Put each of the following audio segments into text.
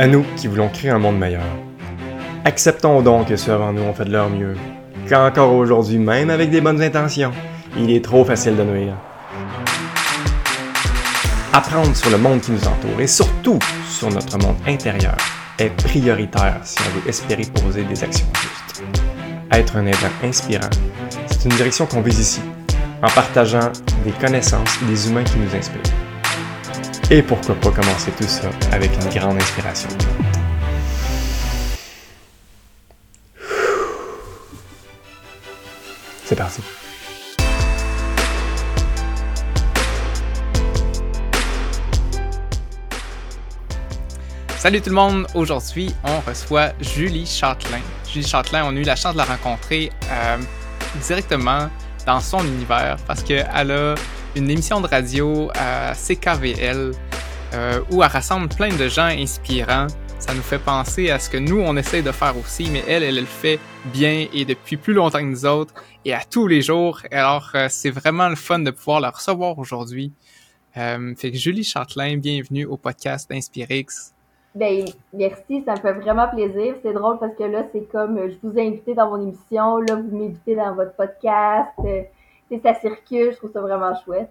À nous qui voulons créer un monde meilleur. Acceptons donc que ceux avant nous ont fait de leur mieux, qu'encore aujourd'hui, même avec des bonnes intentions, il est trop facile de nuire. Apprendre sur le monde qui nous entoure et surtout sur notre monde intérieur est prioritaire si on veut espérer poser des actions justes. Être un être inspirant, c'est une direction qu'on vise ici, en partageant des connaissances et des humains qui nous inspirent. Et pourquoi pas commencer tout ça avec une grande inspiration. C'est parti. Salut tout le monde! Aujourd'hui, on reçoit Julie Châtelain. Julie Châtelain, on a eu la chance de la rencontrer euh, directement dans son univers parce qu'elle a une émission de radio à CKVL euh, où elle rassemble plein de gens inspirants. Ça nous fait penser à ce que nous, on essaie de faire aussi, mais elle, elle, le fait bien et depuis plus longtemps que nous autres et à tous les jours. Alors, euh, c'est vraiment le fun de pouvoir la recevoir aujourd'hui. fait que Julie Châtelain, bienvenue au podcast d'Inspirix. Ben, merci, ça me fait vraiment plaisir. C'est drôle parce que là, c'est comme je vous ai invité dans mon émission, là, vous m'invitez dans votre podcast. Euh, ça circule, je trouve ça vraiment chouette.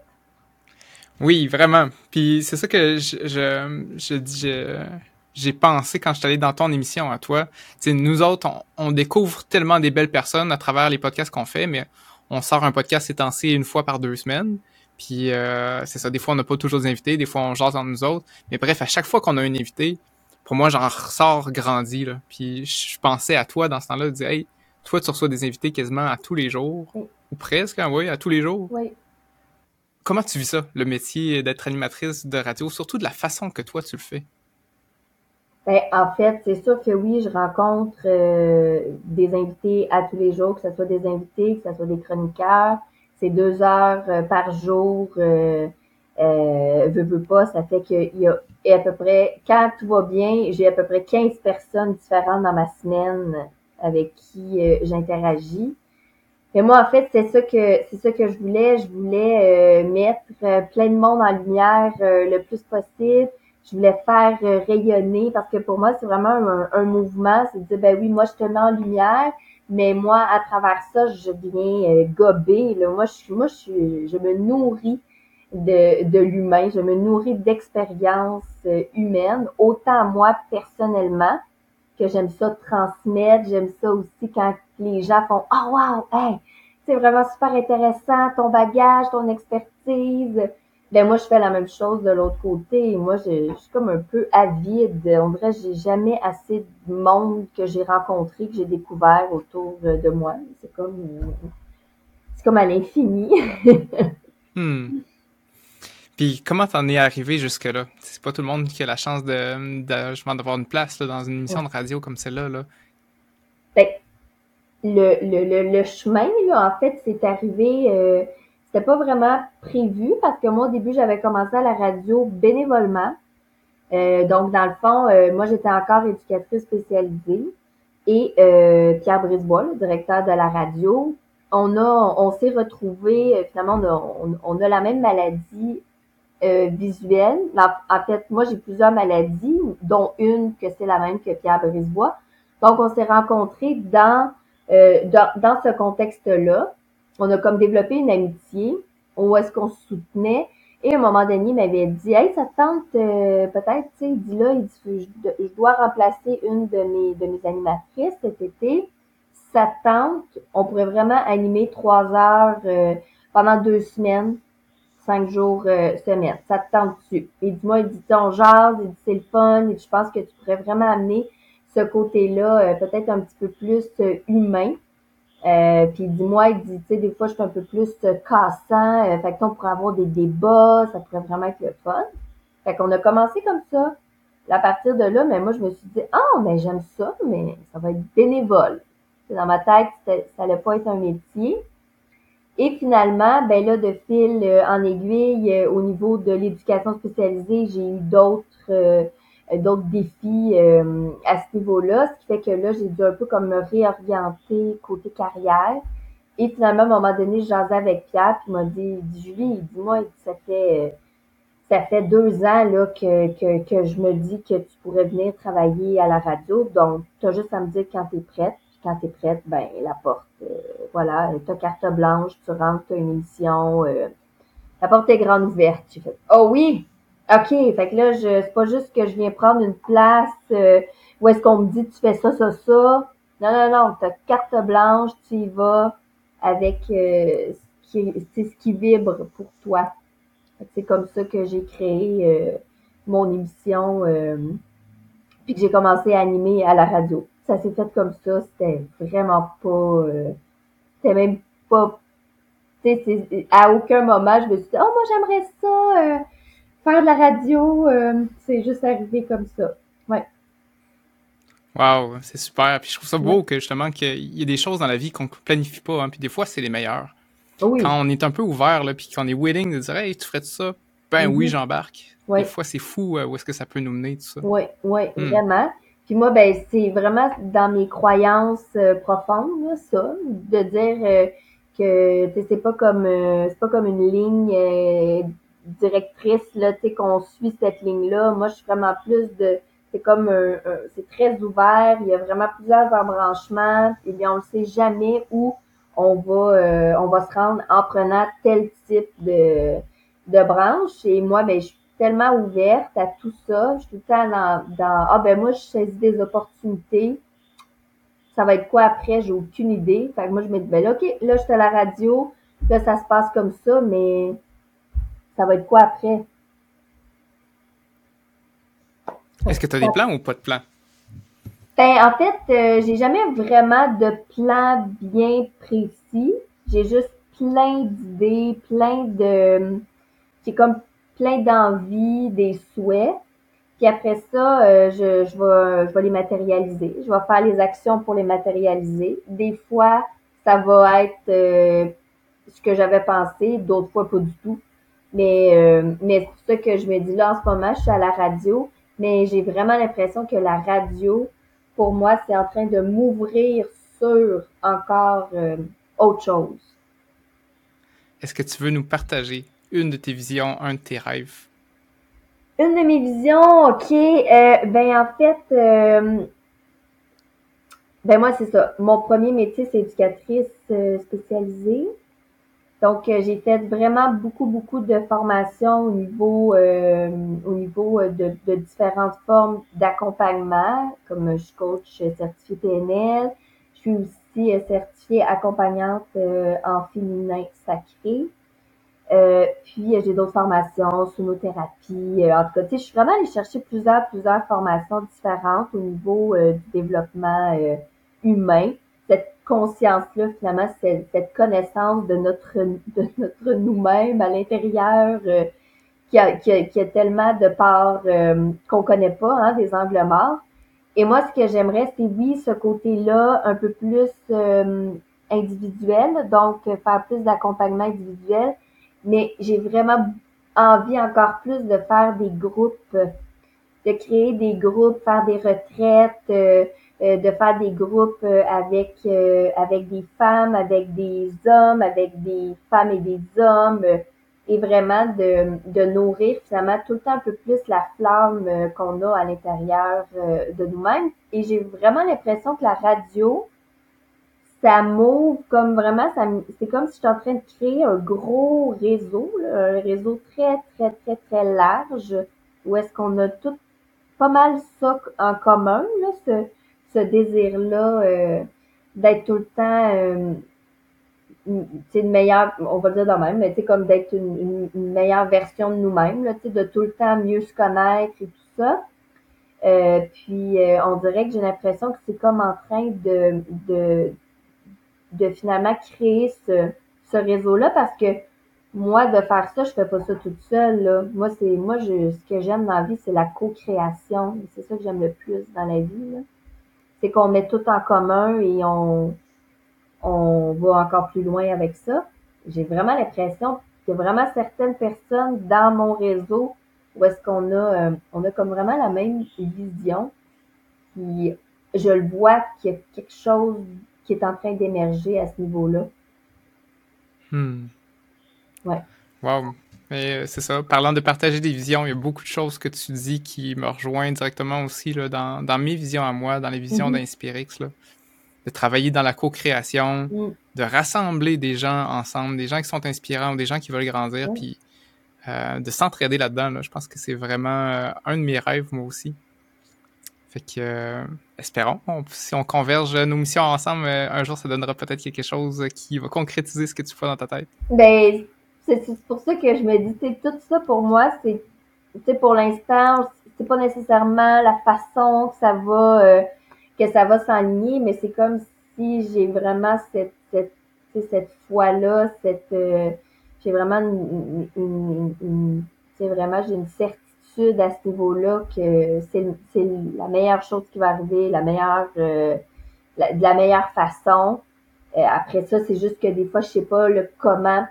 Oui, vraiment. Puis c'est ça que je, je, je, j'ai pensé quand je suis allé dans ton émission à toi. nous autres, on, découvre tellement des belles personnes à travers les podcasts qu'on fait, mais on sort un podcast étancé une fois par deux semaines. Puis euh, c'est ça, des fois on n'a pas toujours des invités, des fois on jase entre nous autres. Mais bref, à chaque fois qu'on a un invité, pour moi, j'en ressors grandi. Là. Puis je pensais à toi dans ce temps-là, je disais, hey, toi, tu reçois des invités quasiment à tous les jours, ou presque, hein, oui, à tous les jours. Oui. Comment tu vis ça, le métier d'être animatrice de radio, surtout de la façon que toi, tu le fais? Ben, en fait, c'est sûr que oui, je rencontre euh, des invités à tous les jours, que ce soit des invités, que ce soit des chroniqueurs. C'est deux heures euh, par jour. Euh, euh, veux, veux pas, ça fait qu'il y a à peu près, quand tout va bien, j'ai à peu près 15 personnes différentes dans ma semaine avec qui euh, j'interagis. Et moi, en fait, c'est ça que c'est ça que je voulais. Je voulais euh, mettre euh, plein de monde en lumière le plus possible. Je voulais faire rayonner parce que pour moi, c'est vraiment un, mouvement. C'est de dire, ben oui, moi, je te mets en lumière, mais moi, à travers ça, je viens gober. Là. Moi, je suis, moi, je suis, je me nourris de, de l'humain. Je me nourris d'expériences euh, humaines, autant moi personnellement que j'aime ça transmettre. J'aime ça aussi quand les gens font « Oh wow, hey, c'est vraiment super intéressant, ton bagage, ton expertise. » Ben moi, je fais la même chose de l'autre côté. Moi, je, suis comme un peu avide. Dirait que j'ai jamais assez de monde que j'ai rencontré, que j'ai découvert autour de moi. C'est comme c'est comme à l'infini. hmm. Puis comment t'en es arrivé jusque-là? C'est pas tout le monde qui a la chance de, d'avoir une place dans une émission de radio comme celle-là. Là. Ben, le, le, le, chemin, là, en fait, c'est arrivé. Euh, c'était pas vraiment prévu parce que moi, au début, j'avais commencé à la radio bénévolement. Euh, donc, dans le fond, euh, moi, j'étais encore éducatrice spécialisée. Et Pierre Brisebois, le directeur de la radio, on a, on s'est retrouvés, finalement, on on a la même maladie euh, visuelle. En fait, moi, j'ai plusieurs maladies, dont une que c'est la même que Pierre Brisebois. Donc, on s'est rencontrés dans, euh, dans, dans, ce contexte-là. On a comme développé une amitié où est-ce qu'on se soutenait. Et à un moment donné, il m'avait dit, hey, ça tente euh, peut-être, tu sais, il dit là, il dit, je, dois remplacer une de mes, de mes animatrices cet été. Ça tente, on pourrait vraiment animer trois heures euh, pendant deux semaines cinq jours euh, semaine. Ça te tente dessus. Et dis-moi, il dit ton jazz, il dit c'est le fun, et je pense que tu pourrais vraiment amener ce côté-là euh, peut-être un petit peu plus euh, humain. Euh, puis dis-moi, il dit, tu sais, des fois je suis un peu plus cassant, fait que on pourrait avoir des débats, ça pourrait vraiment être le fun. Fait qu'on a commencé comme ça. À partir de là, mais moi je me suis dit, ah, oh, mais j'aime ça, mais ça va être bénévole. Dans ma tête, ça allait pas être un métier. Et finalement, ben là, de fil euh, en aiguille, euh, au niveau de l'éducation spécialisée, j'ai eu d'autres euh, d'autres défis à ce niveau-là, ce qui fait que là, j'ai dû un peu comme me réorienter côté carrière. Et finalement, à un moment donné, je jasais avec Pierre, puis il m'a dit, dit Julie, dis-moi, ça fait ça fait deux ans là, que, que, que je me dis que tu pourrais venir travailler à la radio. Donc, tu as juste à me dire quand tu es prête. Quand tu es prête, ben la porte, euh, voilà, tu as carte blanche, tu rentres, tu as une émission, euh, la porte est grande ouverte. Tu fais Oh oui! OK, fait que là, je c'est pas juste que je viens prendre une place euh, où est-ce qu'on me dit tu fais ça, ça, ça. Non, non, non, tu as carte blanche, tu y vas avec ce, qui, ce qui vibre pour toi. C'est comme ça que j'ai créé euh, mon émission, euh, puis que j'ai commencé à animer à la radio. Ça s'est fait comme ça, c'était vraiment pas... Euh, c'était même pas... À aucun moment, je me suis dit « Oh, moi, j'aimerais ça, faire de la radio. c'est juste arrivé comme ça. Ouais. Wow, c'est super. Puis je trouve ça beau que justement qu'il y a des choses dans la vie qu'on planifie pas. Hein, puis des fois, c'est les meilleures. Quand on est un peu ouvert, là, puis qu'on est willing de dire Hey, tu ferais ça? Ben oui, mm-hmm. j'embarque. Des fois, c'est fou euh, où est-ce que ça peut nous mener, tout ça. Oui, oui, hmm. vraiment. Puis moi, ben, c'est vraiment dans mes croyances euh, profondes, ça, de dire euh, que c'est pas comme c'est pas comme une ligne directrice, là, tu sais, qu'on suit cette ligne-là. Moi, je suis vraiment plus de c'est comme c'est très ouvert, il y a vraiment plusieurs embranchements, et bien on ne sait jamais où on va, euh, on va se rendre en prenant tel type de, de branche. Et moi, ben, je suis tellement ouverte à tout ça. Je suis tout le temps dans, dans ah ben moi, je saisis des opportunités. Ça va être quoi après? J'ai aucune idée. Fait que moi, je me dis, ben là, OK, là, je suis à la radio. Là, ça se passe comme ça, mais ça va être quoi après? Est-ce que tu as des plans ou pas de plans? Ben, en fait, euh, j'ai jamais vraiment de plan bien précis. J'ai juste plein d'idées, plein de... J'ai comme plein d'envies, des souhaits. Puis après ça, euh, je, vais, les matérialiser. Je vais faire les actions pour les matérialiser. Des fois, ça va être euh, ce que j'avais pensé, d'autres fois pas du tout. Mais, mais c'est ça que je me dis là en ce moment, je suis à la radio, mais j'ai vraiment l'impression que la radio, pour moi, c'est en train de m'ouvrir sur encore euh, autre chose. Est-ce que tu veux nous partager une de tes visions, un de tes rêves? Une de mes visions, ok. Euh, ben en fait, euh, ben moi c'est ça. Mon premier métier c'est éducatrice spécialisée. Donc, euh, j'ai fait vraiment beaucoup, beaucoup de formations au niveau, euh, au niveau euh, de, différentes formes d'accompagnement, comme je suis coach certifié PNL. Je suis aussi certifiée accompagnante en féminin sacré. Puis, j'ai d'autres formations, sonothérapie. en tout cas, tu sais, je suis vraiment allée chercher plusieurs, plusieurs formations différentes au niveau du développement humain. Cette conscience-là, finalement, cette connaissance de notre, de notre nous-mêmes à l'intérieur euh, qui, a, qui, a, qui, a, tellement de parts euh, qu'on connaît pas, hein, des angles morts. Et moi, ce que j'aimerais, c'est oui, ce côté-là un peu plus euh, individuel, donc faire plus d'accompagnement individuel, mais j'ai vraiment envie encore plus de faire des groupes, de créer des groupes, faire des retraites, euh, de faire des groupes euh, avec euh, avec des femmes, avec des hommes, avec des femmes et des hommes, et vraiment de, de nourrir finalement tout le temps un peu plus la flamme qu'on a à l'intérieur de nous-mêmes. Et j'ai vraiment l'impression que la radio, ça m'ouvre comme vraiment, ça, c'est comme si j'étais en train de créer un gros réseau, un réseau très, très, très, très large, où est-ce qu'on a tout pas mal ça en commun, là, ce, ce désir-là euh, d'être tout le temps euh, une meilleure, on va dire de même, mais comme d'être une, une, meilleure version de nous-mêmes, là, de tout le temps mieux se connaître et tout ça. Euh, puis on dirait que j'ai l'impression que c'est comme en train de, de, de finalement créer ce, ce réseau-là parce que moi, de faire ça, je fais pas ça toute seule. Là. Moi, c'est moi je, ce que j'aime dans la vie, c'est la co-création. C'est ça que j'aime le plus dans la vie. C'est qu'on met tout en commun et on, on va encore plus loin avec ça. J'ai vraiment l'impression que vraiment certaines personnes dans mon réseau où est-ce qu'on a, euh, on a comme vraiment la même vision. Puis je le vois qu'il y a quelque chose qui est en train d'émerger à ce niveau-là. Hmm. Ouais. Wow. Mais c'est ça, parlant de partager des visions, il y a beaucoup de choses que tu dis qui me rejoignent directement aussi là, dans, dans mes visions à moi, dans les visions mm d'Inspirix. De travailler dans la co-création, mm. de rassembler des gens ensemble, des gens qui sont inspirants, des gens qui veulent grandir, puis euh, de s'entraider là-dedans. Je pense que c'est vraiment euh, un de mes rêves, moi aussi. Fait que, euh, espérons, si on converge nos missions ensemble, un jour, ça donnera peut-être quelque chose qui va concrétiser ce que tu fais dans ta tête. Ben, c'est pour ça que je me dis, tout ça pour moi, c'est, pour l'instant, c'est pas nécessairement la façon que ça va, que ça va s'enligner, mais c'est comme si j'ai vraiment cette, cette, cette foi-là, cette, j'ai vraiment une, vraiment j'ai une certitude à ce niveau-là que c'est la meilleure chose qui va arriver, la meilleure euh, de la meilleure façon. Euh, après ça, c'est juste que des fois, je sais pas le comment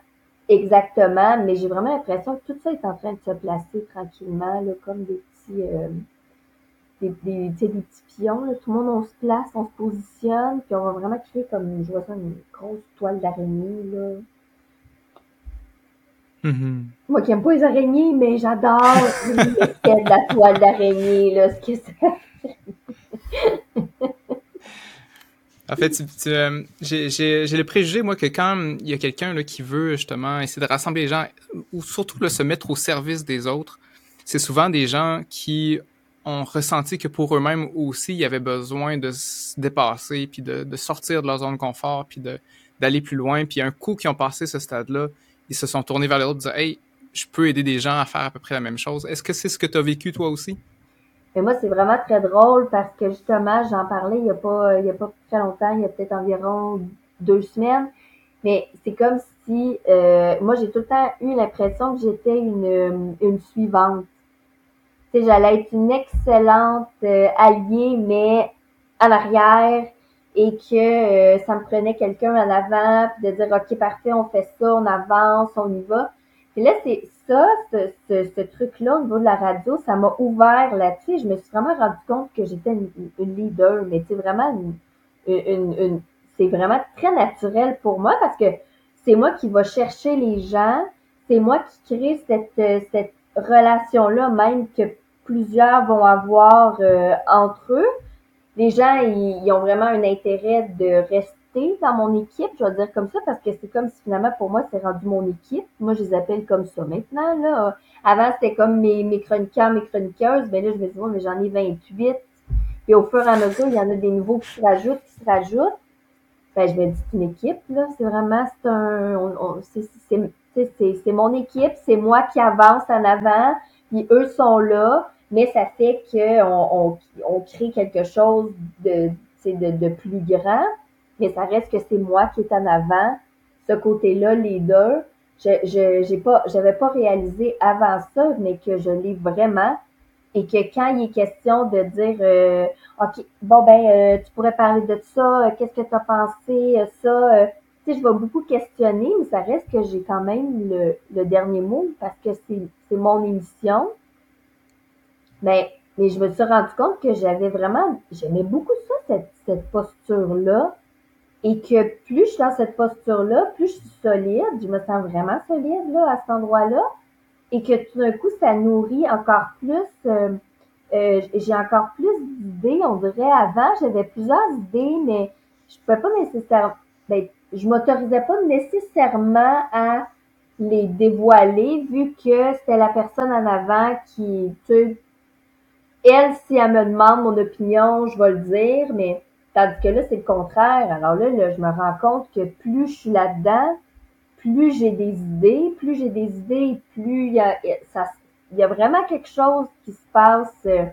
exactement, mais j'ai vraiment l'impression que tout ça est en train de se placer tranquillement, là, comme des petits euh, des, des, des, petits pions. Là. Tout le monde, on se place, on se positionne, puis on va vraiment créer comme, je vois ça, une grosse toile d'araignée, là. Mm-hmm. Moi qui n'aime pas les araignées, mais j'adore la toile d'araignée, là, ce que ça En fait, euh, j'ai le préjugé, moi, que quand il y a quelqu'un qui veut justement essayer de rassembler les gens, ou surtout se mettre au service des autres, c'est souvent des gens qui ont ressenti que pour eux-mêmes aussi, il y avait besoin de se dépasser, puis de, de sortir de leur zone de confort, puis d'aller plus loin. Puis un coup qui ont passé ce stade-là, ils se sont tournés vers l'autre, disant Hey, je peux aider des gens à faire à peu près la même chose. Est-ce que c'est ce que tu as vécu toi aussi? Et moi, c'est vraiment très drôle parce que justement, j'en parlais il n'y a pas il y a pas très longtemps, il y a peut-être environ deux semaines. Mais c'est comme si euh, moi j'ai tout le temps eu l'impression que j'étais une, une suivante. J'allais être une excellente euh, alliée, mais en arrière, et que euh, ça me prenait quelqu'un en avant, puis de dire OK, parfait, on fait ça, on avance, on y va. Et là, c'est ça, ce, truc-là au niveau de la radio, ça m'a ouvert là-dessus. Je me suis vraiment rendu compte que j'étais une, leader, mais c'est vraiment une, c'est vraiment très naturel pour moi parce que c'est moi qui va chercher les gens, c'est moi qui crée cette, cette relation-là, même que plusieurs vont avoir euh, entre eux les gens, ils, ont vraiment un intérêt de rester dans mon équipe, je vais dire comme ça, parce que c'est comme si finalement, pour moi, c'est rendu mon équipe. Moi, je les appelle comme ça maintenant. Là. Avant, c'était comme mes, mes chroniqueurs, mes chroniqueuses. Mais là, je me dis, mais j'en ai 28. Et au fur et à mesure, il y en a des nouveaux qui se rajoutent, qui se rajoutent. Ben, je me dis, c'est une équipe, là. C'est vraiment, c'est un, c'est mon équipe, c'est moi qui avance en avant, puis eux sont là mais ça fait qu'on on, crée quelque chose de, de, de plus grand, mais ça reste que c'est moi qui est en avant. Ce côté-là, les deux, je je j'ai pas pas réalisé avant ça, mais que je l'ai vraiment et que quand il est question de dire euh, OK, bon ben euh, tu pourrais parler de ça, euh, qu'est-ce que tu as pensé, ça, tu sais, je vais beaucoup questionner, mais ça reste que j'ai quand même le, le dernier mot parce que c'est, c'est mon émission. Mais, mais je me suis rendu compte que j'avais vraiment, j'aimais beaucoup ça, cette, cette posture-là. Et que plus je suis dans cette posture-là, plus je suis solide, je me sens vraiment solide là, à cet endroit-là. Et que tout d'un coup, ça nourrit encore plus, euh, euh, j'ai encore plus d'idées. On dirait avant, j'avais plusieurs idées, mais je pouvais pas nécessairement, ben, je m'autorisais pas nécessairement à les dévoiler vu que c'était la personne en avant qui, tu elle, si elle me demande mon opinion, je vais le dire, mais tandis que là, c'est le contraire. Alors là, là, je me rends compte que plus je suis là-dedans, plus j'ai des idées, plus j'ai des idées, plus il y a, il y a vraiment quelque chose qui se passe euh,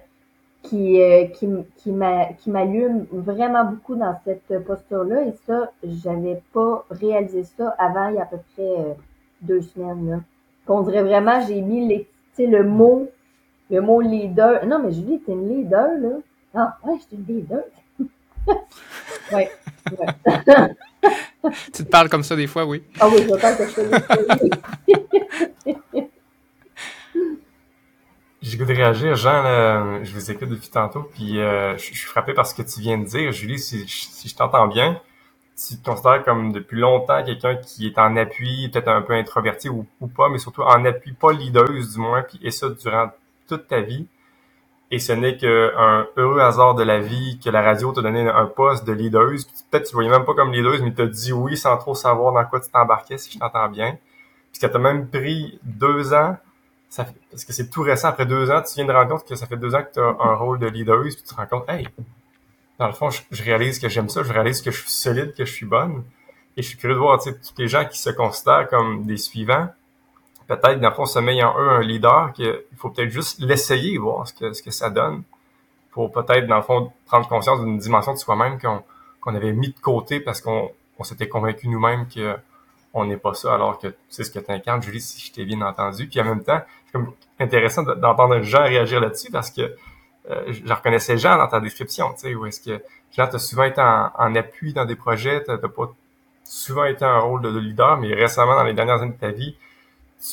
qui, euh, qui, qui m'allume vraiment beaucoup dans cette posture-là. Et ça, j'avais pas réalisé ça avant il y a à peu près euh, deux semaines. Là. On dirait vraiment, j'ai mis les, le mot le mot leader. Non, mais Julie, t'es une leader, là. Ah, ouais, je suis une leader. ouais, ouais. tu te parles comme ça des fois, oui. Ah oui, je parle que je J'ai goût de réagir. Jean, je vous écoute depuis tantôt, puis euh, je, suis frappé par ce que tu viens de dire. Julie, si, si je t'entends bien, tu te considères comme depuis longtemps quelqu'un qui est en appui, peut-être un peu introverti ou, pas, mais surtout en appui, pas leaduse du moins, puis et ça durant toute ta vie. Et ce n'est qu'un heureux hasard de la vie que la radio t'a donné un poste de leaduse. Peut-être tu le voyais même pas comme leaduse, mais t'as dit oui sans trop savoir dans quoi tu t'embarquais, si je t'entends bien. Puis ça t'a même pris deux ans, parce que c'est tout récent, après deux ans, tu viens de rendre compte que ça fait deux ans que tu as un rôle de leaduse, puis tu te rends compte, hey, dans le fond, je, réalise que j'aime ça, je réalise que je suis solide, que je suis bonne. Et je suis curieux de voir, tu tous les gens qui se considèrent comme des suivants, peut-être, dans le fond, met en eux un leader, qu'il faut peut-être juste l'essayer, voir ce que, ce que ça donne, pour peut-être, dans le fond, prendre conscience d'une dimension de soi-même qu'on qu'on avait mis de côté parce qu'on on, s'était convaincu nous-mêmes que on n'est pas ça, alors que c'est ce que tu incarnes, Julie, si je t'ai bien entendu. Puis en même temps, c'est comme intéressant d'entendre Jean réagir là-dessus parce que euh, je reconnaissais Jean dans ta description, tu sais, où est-ce que Jean, t'as souvent été en, appui dans des projets, t'as pas souvent été un rôle de, leader, mais récemment, dans les dernières années de ta vie,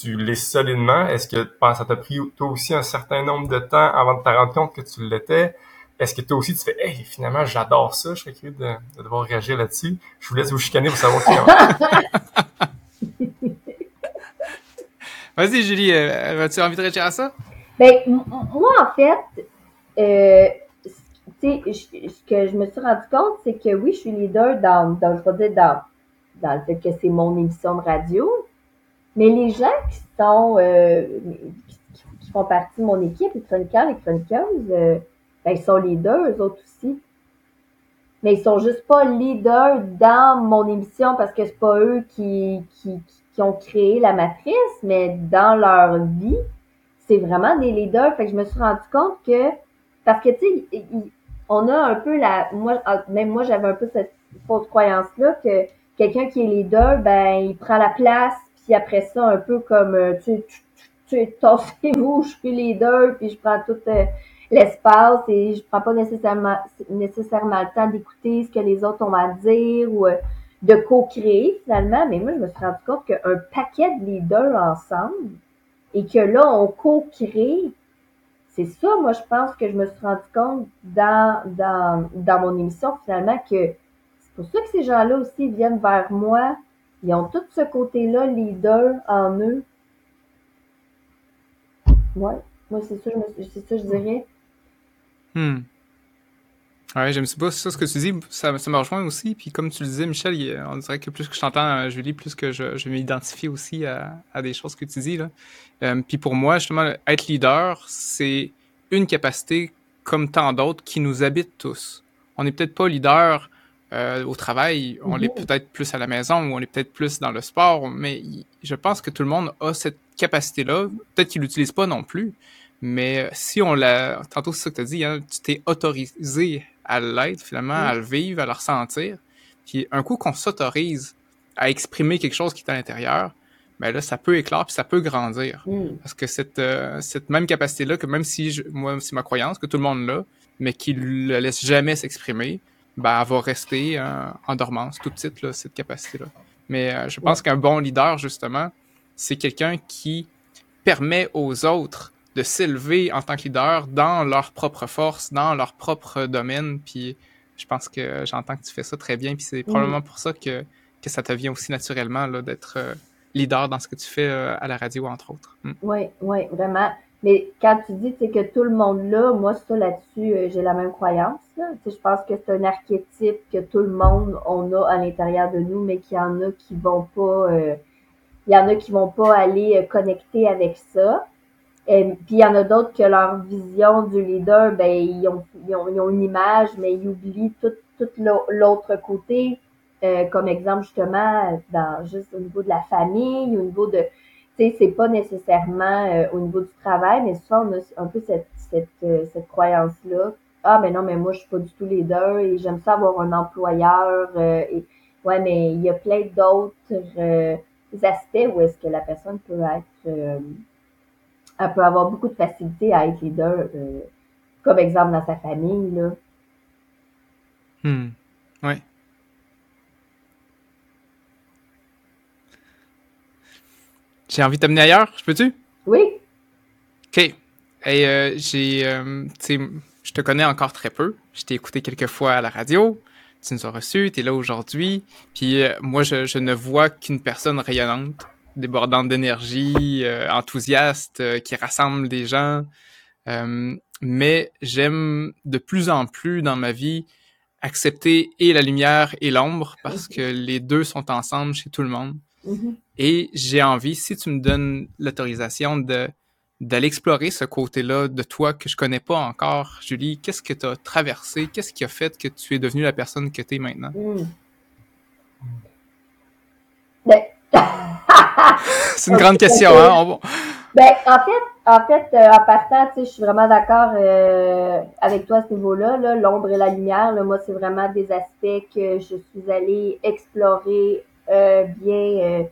tu l'es solidement? Est-ce que ça t'a pris toi aussi un certain nombre de temps avant de te rendre compte que tu l'étais? Est-ce que toi aussi tu fais Hey, finalement j'adore ça, je serais curieux de, de, devoir réagir là-dessus. Je vous laisse vous chicaner pour savoir qui Vas-y Julie, euh, as-tu envie de réagir à ça? Ben, moi en fait, euh, ce que je me suis rendu compte, c'est que oui, je suis leader dans, dans je vais dire, dans, dans le fait que c'est mon émission de radio, mais les gens qui sont, euh, qui, font partie de mon équipe, les chroniqueurs, les chroniqueuses, euh, ben, ils sont leaders, eux autres aussi. Mais ils sont juste pas leaders dans mon émission parce que c'est pas eux qui, qui, qui ont créé la matrice, mais dans leur vie, c'est vraiment des leaders. Fait que je me suis rendu compte que parce que, tu sais, on a un peu la... Moi, même moi, j'avais un peu cette fausse croyance-là que quelqu'un qui est leader, ben, il prend la place, puis après ça, un peu comme, euh, tu tu tassez-vous, je suis leader, puis je prends tout euh, l'espace et je prends pas nécessairement, nécessairement le temps d'écouter ce que les autres ont à dire ou euh, de co-créer finalement. Mais moi, je me suis rendu compte qu'un paquet de leaders ensemble et que là, on co-crée c'est ça, moi, je pense que je me suis rendu compte dans, dans, dans mon émission, finalement, que c'est pour ça que ces gens-là aussi viennent vers moi. Ils ont tout ce côté-là, leader en eux. Ouais, moi, c'est ça, c'est ça, je dirais. Hmm. Ouais, j'aime pas ça ce que tu dis, ça, ça me rejoint aussi. Puis comme tu le disais, Michel, on dirait que plus que je t'entends, euh, Julie, plus que je, je m'identifie aussi à, à, des choses que tu dis. Là. Euh, puis pour moi, justement, être leader, c'est une capacité comme tant d'autres qui nous habitent tous. On n'est peut-être pas leader euh, au travail, on est mhm. peut-être plus à la maison ou on est peut-être plus dans le sport, mais je pense que tout le monde a cette capacité-là. Peut-être qu'il l'utilise pas non plus, mais si on l'a, tantôt c'est ça que tu as dit, hein, tu t'es autorisé à l'être, finalement, à le vivre, à le ressentir. Puis un coup qu'on s'autorise à exprimer quelque chose qui est à l'intérieur, ben là, ça peut éclore puis ça peut grandir. Mm. Parce que cette, euh, cette même capacité-là, que même si je, moi, c'est ma croyance, que tout le monde l'a, mais qui le laisse jamais s'exprimer, ben, elle va rester euh, en dormance tout de suite, là, cette capacité-là. Mais euh, je pense qu'un bon leader, justement, c'est quelqu'un qui permet aux autres de s'élever en tant que leader dans leur propre force, dans leur propre domaine. Puis je pense que j'entends que tu fais ça très bien. Puis c'est probablement pour ça que, que ça te vient aussi naturellement là, d'être euh, leader dans ce que tu fais à la radio, entre autres. Oui, mm. oui, vraiment. Mais quand tu dis que tout le monde là, moi, ça là-dessus, euh, j'ai la même croyance. Je pense que c'est un archétype que tout le monde, on a à l'intérieur de nous, mais qu'il y en a qui vont pas... il y en a qui vont pas aller connecter avec ça. Et, puis il y en a d'autres que leur vision du leader, ben ils ont, ils ont, ils ont une image, mais ils oublient tout, tout l'autre côté. Euh, comme exemple justement dans juste au niveau de la famille, au niveau de, sais, c'est pas nécessairement euh, au niveau du travail, mais souvent on a un peu cette cette, euh, cette croyance là. Ah mais non mais moi je suis pas du tout leader et j'aime ça avoir un employeur et ouais mais il y a plein d'autres aspects où est-ce que la personne peut être elle peut avoir beaucoup de facilité à être leader, euh, comme exemple dans sa famille. Là. Hmm. Oui. J'ai envie de t'amener ailleurs, je peux-tu? Oui. OK. Et euh, j'ai, euh, tu sais, je te connais encore très peu. Je t'ai écouté quelques fois à la radio. tu nous as reçus, tu es là aujourd'hui. Puis euh, moi, je, je, ne vois qu'une personne rayonnante, débordante d'énergie, euh, enthousiaste, euh, qui rassemble des gens. mais j'aime de plus en plus dans ma vie accepter et la lumière et l'ombre parce que les deux sont ensemble chez tout le monde. Mm-hmm. Et j'ai envie, si tu me donnes l'autorisation de d'aller explorer ce côté-là de toi que je connais pas encore. Julie, qu'est-ce que tu as traversé? Qu'est-ce qui a fait que tu es devenue la personne que tu es maintenant? Hmm. Ben... C'est une grande question, hein? Ben, en fait, en fait, euh, en partant, tu sais, je suis vraiment d'accord euh, avec toi à ce niveau-là. Là, L'ombre et la lumière, là, moi, c'est vraiment des aspects que je suis allée explorer euh, bien,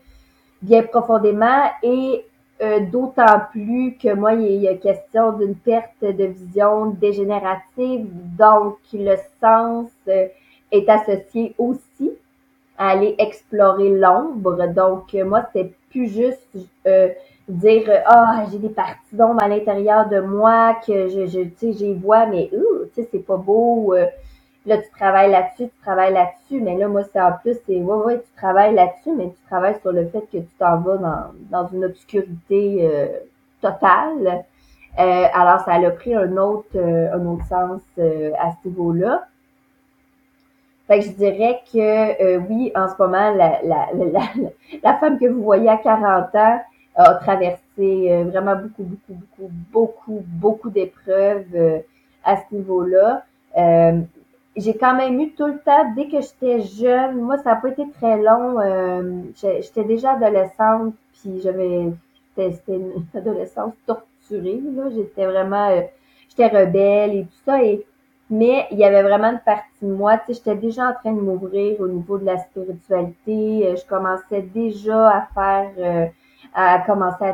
bien profondément et euh, d'autant plus que moi, il y a question d'une perte de vision dégénérative, donc le sens euh, est associé aussi à aller explorer l'ombre. Donc, euh, moi, c'était plus juste dire ah j'ai des parties d'ombre à l'intérieur de moi que je, je tu sais j'y vois mais tu sais c'est pas beau là, tu travailles là-dessus, tu travailles là-dessus, mais là, moi, c'est en plus, c'est, ouais, ouais, tu travailles là-dessus, mais tu travailles sur le fait que tu t'en vas dans, dans une obscurité euh, totale. Euh, alors, ça a pris un autre, euh, un autre sens à ce niveau-là. Fait que je dirais que oui, en ce moment, la, la, la, la, femme que vous voyez à 40 ans a traversé vraiment beaucoup, beaucoup, beaucoup, beaucoup, beaucoup d'épreuves à ce niveau-là j'ai quand même eu tout le temps, dès que j'étais jeune, moi, ça n'a pas été très long. Euh, j'étais déjà adolescente, puis j'avais. C'était une adolescence torturée, là. J'étais vraiment. Euh, j'étais rebelle et tout ça. Et, mais il y avait vraiment une partie de moi, tu sais, j'étais déjà en train de m'ouvrir au niveau de la spiritualité. Euh, je commençais déjà à faire. à commencer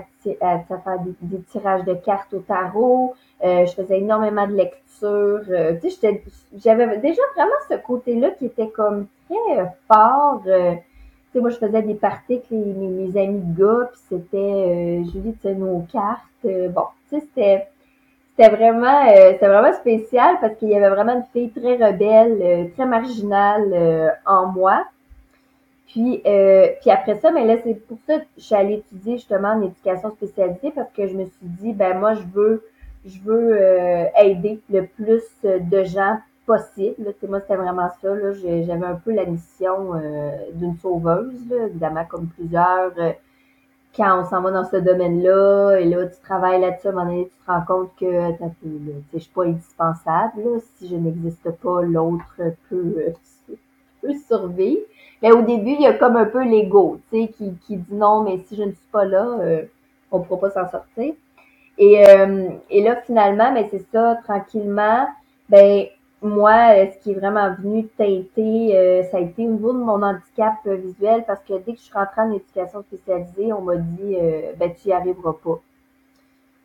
à, faire des, des, tirages de cartes au tarot. Je faisais énormément de lectures euh, tu sais, j'avais déjà vraiment ce côté-là qui était comme très euh, fort. Euh, tu sais, moi, je faisais des parties avec mes, amis gars, puis c'était Julie de nos cartes. bon, tu sais, c'était c'était vraiment c'était vraiment spécial parce qu'il y avait vraiment une fille très rebelle, très marginale en moi. Puis, puis après ça, mais là, c'est pour ça que je suis allée étudier justement en éducation spécialisée parce que je me suis dit, ben moi, je veux je veux euh, aider le plus de gens possible. moi, c'était vraiment ça. J'avais un peu la mission euh, d'une sauveuse, évidemment, comme plusieurs. Euh, quand on s'en va dans ce domaine-là, et là, tu travailles là-dessus, à un moment donné, tu te rends compte que je suis pas indispensable. Si je n'existe pas, l'autre peut, peut survivre. Mais au début, il y a comme un peu l'ego, qui, qui dit non, mais si je ne suis pas là, on ne pourra pas s'en sortir. Et, euh, et là, finalement, mais ben, c'est ça, tranquillement, ben moi, euh, ce qui est vraiment venu teinter, euh, ça a été au niveau de mon handicap visuel parce que dès que je suis rentrée en éducation spécialisée, on m'a dit ben tu y arriveras pas.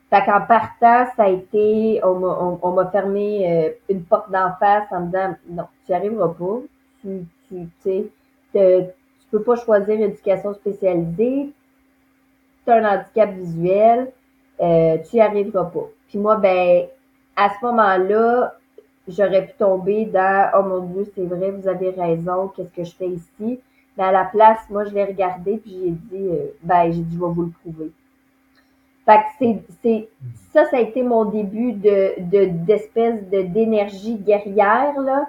Fait qu'en partant, ça a été, on m'a, on, m'a fermé une porte d'en face en me disant non, tu y arriveras pas. Tu, tu, sais, tu peux pas choisir éducation spécialisée. Tu as un handicap visuel euh, tu y arriveras pas. Puis moi, ben, à ce moment-là, j'aurais pu tomber dans Oh mon Dieu, c'est vrai, vous avez raison, qu'est-ce que je fais ici? Mais à la place, moi, je l'ai regardé, puis j'ai dit euh, ben, j'ai dit, je vais vous le prouver. Fait que c'est, c'est, ça, ça a été mon début de, de, d'espèce de, d'énergie guerrière, là.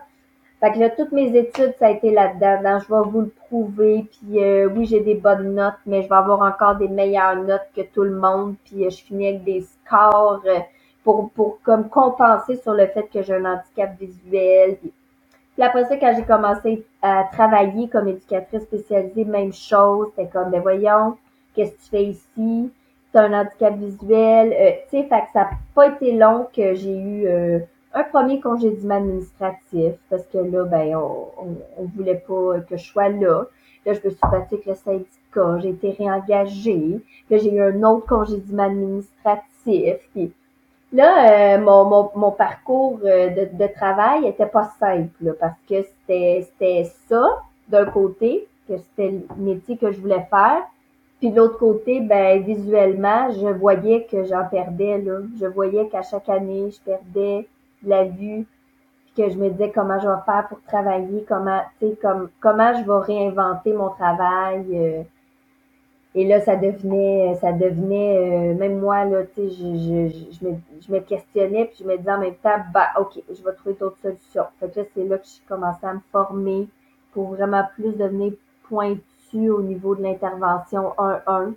Fait que là, toutes mes études, ça a été là-dedans. je vais vous le Puis euh, oui, j'ai des bonnes notes, mais je vais avoir encore des meilleures notes que tout le monde. Puis euh, je finis avec des scores euh, pour, pour comme compenser sur le fait que j'ai un handicap visuel. Puis, après ça, quand j'ai commencé à travailler comme éducatrice spécialisée, même chose. C'était comme, ben voyons, qu'est-ce que tu fais ici? Tu as un handicap visuel. tu sais, fait que ça n'a pas été long que j'ai eu un premier congédiement administratif parce que là, ben, on, on, voulait pas que je sois là. Là, je me suis battue avec le syndicat, j'ai été réengagée. Là, j'ai eu un autre congédiement administratif. Là, euh, mon, mon, mon, parcours euh, de, de, travail était pas simple parce que c'était, c'était ça d'un côté, que c'était le métier que je voulais faire. Puis de l'autre côté, ben visuellement, je voyais que j'en perdais là. Je voyais qu'à chaque année, je perdais la vue, que je me disais comment je vais faire pour travailler, comment, comme, comment je vais réinventer mon travail. Euh. et là, ça devenait, ça devenait, euh, même moi, là, tu sais, je, je, je, me, je me questionnais, puis je me disais en même temps, bah, OK, je vais trouver d'autres solutions. Fait que là, c'est là que j'ai commencé à me former pour vraiment plus devenir pointu au niveau de l'intervention 1-1.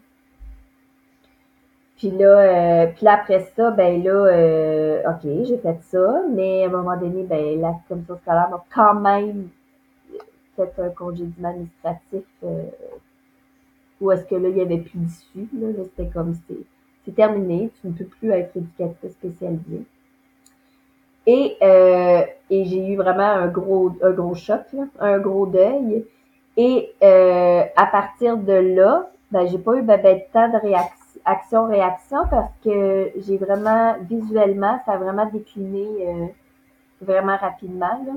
Puis là, euh, puis là, après ça, ben là, euh, OK, j'ai fait ça, mais à un moment donné, ben la commission scolaire m'a quand même fait un congédiement administratif euh, où est-ce que là, il n'y avait plus d'issue. Là, là c'était comme, c'est terminé, tu ne peux plus être éducatrice spécialisée. Et, euh, et j'ai eu vraiment un gros, un gros choc, là, un gros deuil. Et euh, à partir de là, ben, j'ai pas eu ben, ben, temps de réaction action-réaction parce que j'ai vraiment, visuellement, ça a vraiment décliné euh, vraiment rapidement. Là.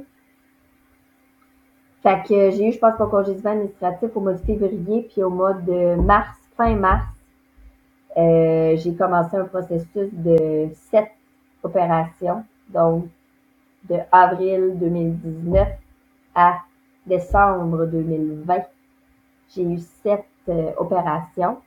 Fait que j'ai eu, je pense, mon congédiement administratif au mois de février, puis au mois de mars, fin mars, euh, j'ai commencé un processus de sept opérations, donc de avril 2019 à décembre 2020. J'ai eu sept euh, opérations.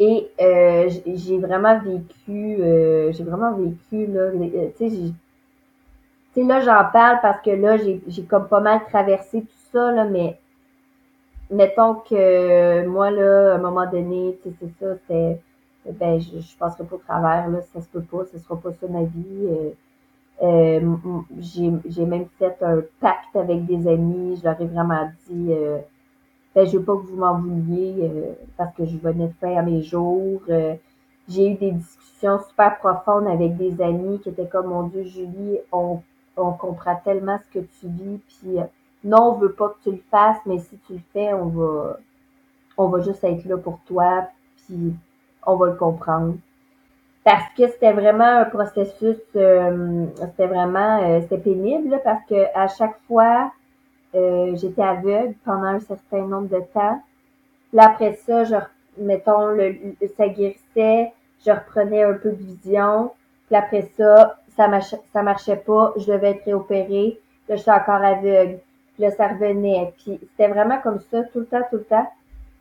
Et euh, j'ai vraiment vécu, euh, j'ai vraiment vécu, là, euh, tu sais, là, j'en parle parce que là, j'ai comme pas mal traversé tout ça, là, mais mettons que moi, là, à un moment donné, tu sais, c'est ça, c'était, ben, je, je passerai pas au travers, là, ça se peut pas, ce sera pas ça ma vie. Euh, j'ai même fait un pacte avec des amis, je leur ai vraiment dit, ben, je veux pas que vous m'en vouliez euh, parce que je venais de faire mes jours. Euh, j'ai eu des discussions super profondes avec des amis qui étaient comme mon Dieu, Julie, on, on comprend tellement ce que tu vis, puis euh, non, on veut pas que tu le fasses, mais si tu le fais, on va on va juste être là pour toi, puis on va le comprendre. Parce que c'était vraiment un processus, c'était vraiment, c'était pénible, parce que à chaque fois, euh, j'étais aveugle pendant un certain nombre de temps. Là, après ça, je, mettons, le, ça guérissait, je reprenais un peu de vision. Puis après ça, ça marchait, ça marchait pas, je devais être réopérée. Là, j'étais encore aveugle. Puis là, ça revenait. Puis c'était vraiment comme ça, tout le temps, tout le temps.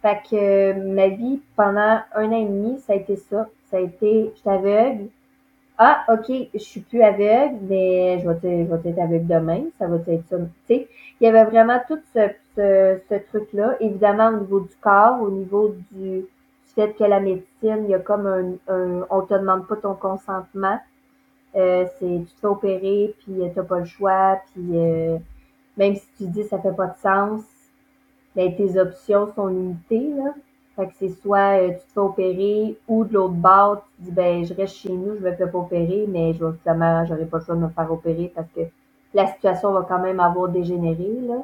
Fait que euh, ma vie, pendant un an et demi, ça a été ça. Ça a été, j'étais aveugle, ah, OK, je suis plus aveugle, mais je vais, je vais être aveugle demain, ça va être ça. Tu sais, il y avait vraiment tout ce, ce, ce truc-là. Évidemment, au niveau du corps, au niveau du, fait que la médecine, il y a comme un, un on te demande pas ton consentement. Euh, c'est tu te fais opérer, puis euh, t'as pas le choix, puis euh, même si tu dis ça fait pas de sens, ben, tes options sont limitées, là. Fait que c'est soit euh, tu te fais opérer ou de l'autre bord, tu dis ben je reste chez nous, je vais pas opérer, mais je vais j'aurai pas le choix de me faire opérer parce que la situation va quand même avoir dégénéré. Là.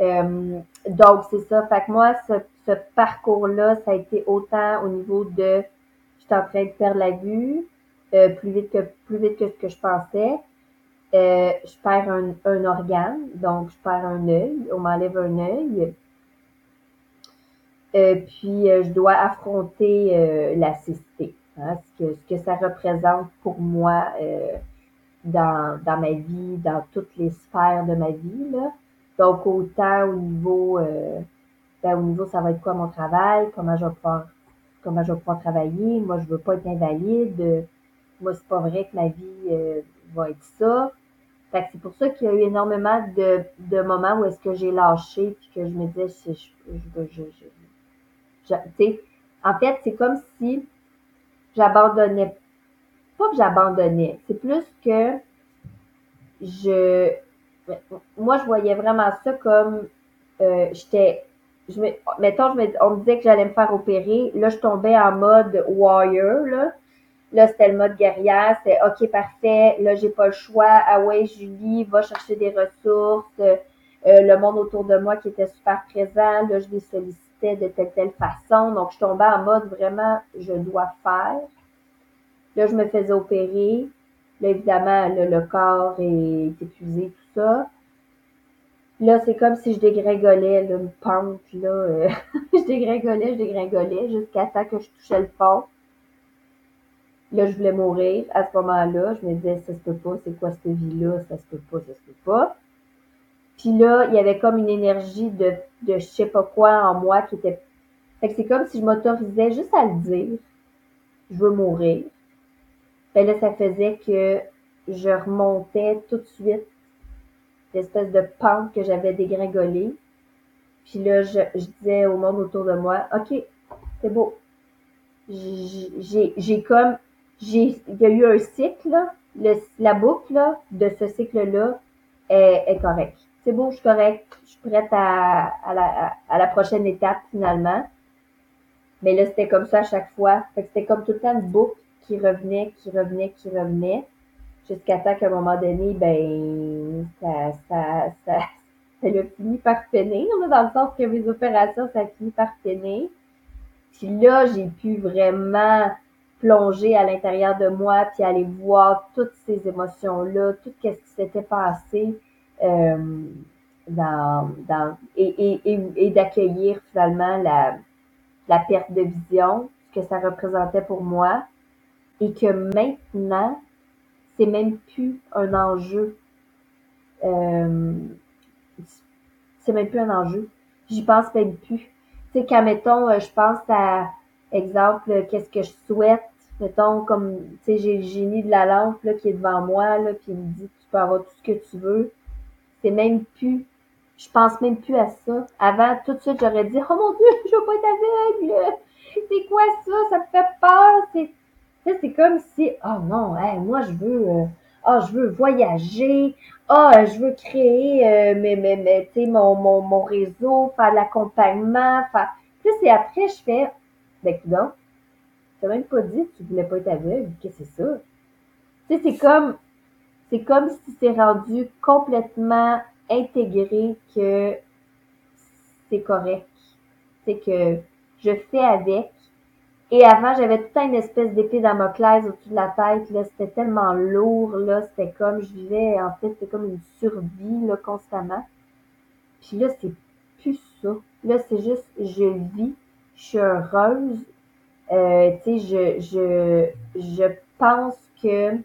Euh, donc c'est ça. Fait que moi, ce, ce parcours-là, ça a été autant au niveau de j'étais en train de perdre la vue, euh, plus vite que plus vite que ce que je pensais. je perds un, un organe, donc je perds un œil, on m'enlève un œil. Euh, puis euh, je dois affronter euh, la cécité, hein, ce, que, ce que ça représente pour moi dans, dans ma vie, dans toutes les sphères de ma vie. Là. Donc autant au niveau ben, au niveau ça va être quoi mon travail, comment je vais pouvoir comment je vais pouvoir travailler, moi je veux pas être invalide, moi c'est pas vrai que ma vie va être ça. Fait c'est pour ça qu'il y a eu énormément de, de moments où est-ce que j'ai lâché puis que je me disais je, je, je, je en fait, c'est comme si j'abandonnais. Pas que j'abandonnais, c'est plus que je. Moi, je voyais vraiment ça comme euh, j'étais. Mettons, on me disait que j'allais me faire opérer. Là, je tombais en mode warrior. Là, là c'était le mode guerrière. C'était OK, parfait. Là, j'ai pas le choix. Ah ouais, Julie, va chercher des ressources. Euh, le monde autour de moi qui était super présent. Là, je les sollicite de telle telle façon. Donc, je tombais en mode vraiment, je dois faire. Là, je me faisais opérer. Là, évidemment, le corps est épuisé, tout ça. Là, c'est comme si je dégringolais, là, une pente, là. Euh, je dégringolais, je dégringolais jusqu'à temps que je touchais le fond. Là, je voulais mourir. À ce moment-là, je me disais, ça se peut pas, c'est quoi cette vie-là? Ça se peut pas, ça se peut pas. Puis là, il y avait comme une énergie de, de je sais pas quoi en moi qui était. Fait que c'est comme si je m'autorisais juste à le dire. Je veux mourir. Ben là, ça faisait que je remontais tout de suite l'espèce de pente que j'avais dégringolée. Puis là, je, je disais au monde autour de moi, OK, c'est beau. J'ai comme j'ai il y a eu un cycle, la boucle de ce cycle-là est, est correcte. C'est beau, je suis correcte, je suis prête à, à, la, à la prochaine étape finalement. Mais là, c'était comme ça à chaque fois. Fait que c'était comme tout le temps une boucle qui revenait, qui revenait, qui revenait. Jusqu'à temps qu'à un moment donné, ben, ça, ça, ça, ça a fini par peiner, dans le sens que mes opérations, ça a fini par peiner. Puis là, j'ai pu vraiment plonger à l'intérieur de moi, puis aller voir toutes ces émotions-là, tout ce qui s'était passé dans, dans et, et, et, d'accueillir finalement la, la perte de vision, ce que ça représentait pour moi, et que maintenant, c'est même plus un enjeu. Euh, c'est même plus un enjeu. J'y pense même plus. Tu sais, quand, mettons, euh, je pense à, exemple, euh, qu'est-ce que je souhaite, mettons, comme, tu sais, j'ai le génie de la lampe, là, qui est devant moi, là, puis il me dit, tu peux avoir tout ce que tu veux. C'est même plus, je pense même plus à ça. Avant, tout de suite, j'aurais dit, oh mon Dieu, je veux pas être aveugle! C'est quoi ça? Ça me fait peur! C'est, c'est comme si, oh non, hey, moi, je veux, euh, oh, je veux voyager, ah, je veux créer euh, mais, mais, mais, mon, mon, mon réseau, faire de l'accompagnement, faire. Puis c'est après, je fais, ben, non, tu même pas dit que tu voulais pas être aveugle. Qu'est-ce que c'est ça? Tu sais, c'est comme, c'est comme si c'est rendu complètement intégré que c'est correct. C'est que je fais avec, et avant, j'avais tout une espèce d'épée d'Amoclès au-dessus de la tête. Là, c'était tellement lourd. Là, c'était comme, je vivais, en fait, c'était comme une survie, là, constamment. Puis là, c'est plus ça. Là, c'est juste, je vis, je suis heureuse. Euh, tu sais, je, je, je pense que,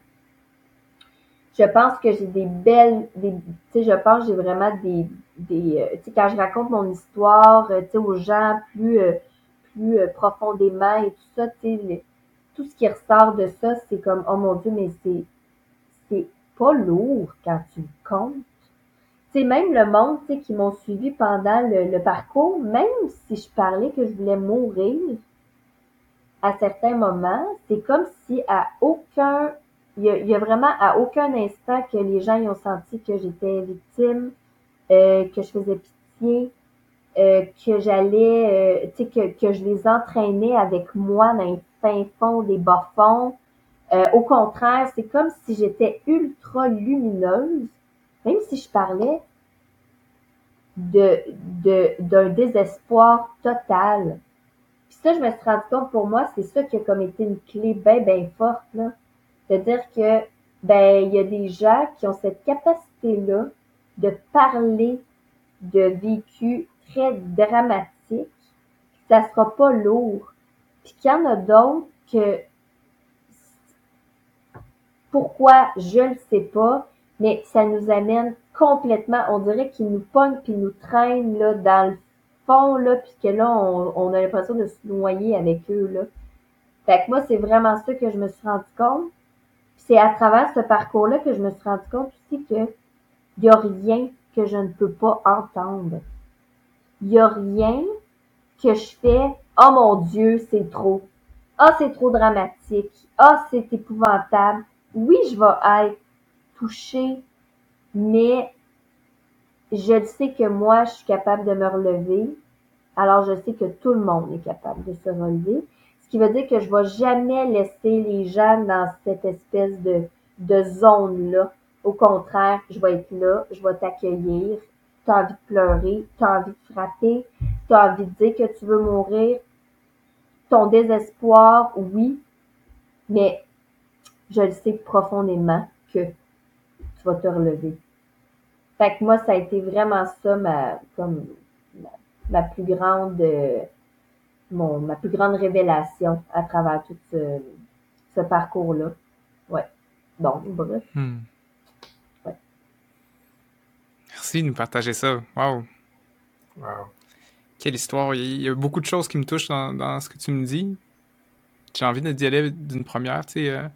je pense que j'ai des belles, des, tu sais, je pense que j'ai vraiment des, des, euh, tu sais, quand je raconte mon histoire, euh, tu sais, aux gens plus, plus euh, profondément et tout ça, tu sais, tout ce qui ressort de ça, c'est comme, oh mon Dieu, mais c'est, c'est pas lourd quand tu le comptes. Tu sais, même le monde, tu sais, qui m'ont suivi pendant le, parcours, même si je parlais que je voulais mourir, à certains moments, c'est comme si à aucun, il y, a, vraiment à aucun instant que les gens y ont senti que j'étais victime, euh, que je faisais pitié, euh, que j'allais, euh, tu sais, que, que je les entraînais avec moi dans les fin fond des bas-fonds. Euh, au contraire, c'est comme si j'étais ultra lumineuse, même si je parlais de, de, d'un désespoir total. Puis ça, je me suis rendu compte pour moi, c'est ça qui a comme été une clé bien, bien forte, là. De dire que, ben, il y a des gens qui ont cette capacité-là de parler de vécu très dramatique, ça sera pas lourd. Puis qu'il y en a d'autres que pourquoi je le sais pas, mais ça nous amène complètement, on dirait qu'ils nous pognent puis nous traînent là dans le fond là, puis que là on, on a l'impression de se noyer avec eux là. Fait que moi c'est vraiment ça que je me suis rendu compte. C'est à travers ce parcours-là que je me suis rendu compte aussi que il y a rien que je ne peux pas entendre il n'y a rien que je fais, oh mon Dieu, c'est trop. Oh, c'est trop dramatique. Oh, c'est épouvantable. Oui, je vais être touchée, mais je sais que moi, je suis capable de me relever. Alors, je sais que tout le monde est capable de se relever. Ce qui veut dire que je vais jamais laisser les gens dans cette espèce de, de zone-là. Au contraire, je vais être là, je vais t'accueillir, tu as envie de pleurer, tu as envie de frapper, tu as envie de dire que tu veux mourir, ton désespoir, oui, mais je le sais profondément que tu vas te relever. Fait que moi, ça a été vraiment ça ma, comme, ma, plus grande, mon, ma plus grande révélation à travers tout ce, ce parcours-là. Ouais. Donc, bref. Hmm. Merci de nous partager ça. Wow. Wow. Quelle histoire. Il y a beaucoup de choses qui me touchent dans, ce que tu me dis. J'ai envie de d'y aller d'une première. Tu sais, euh,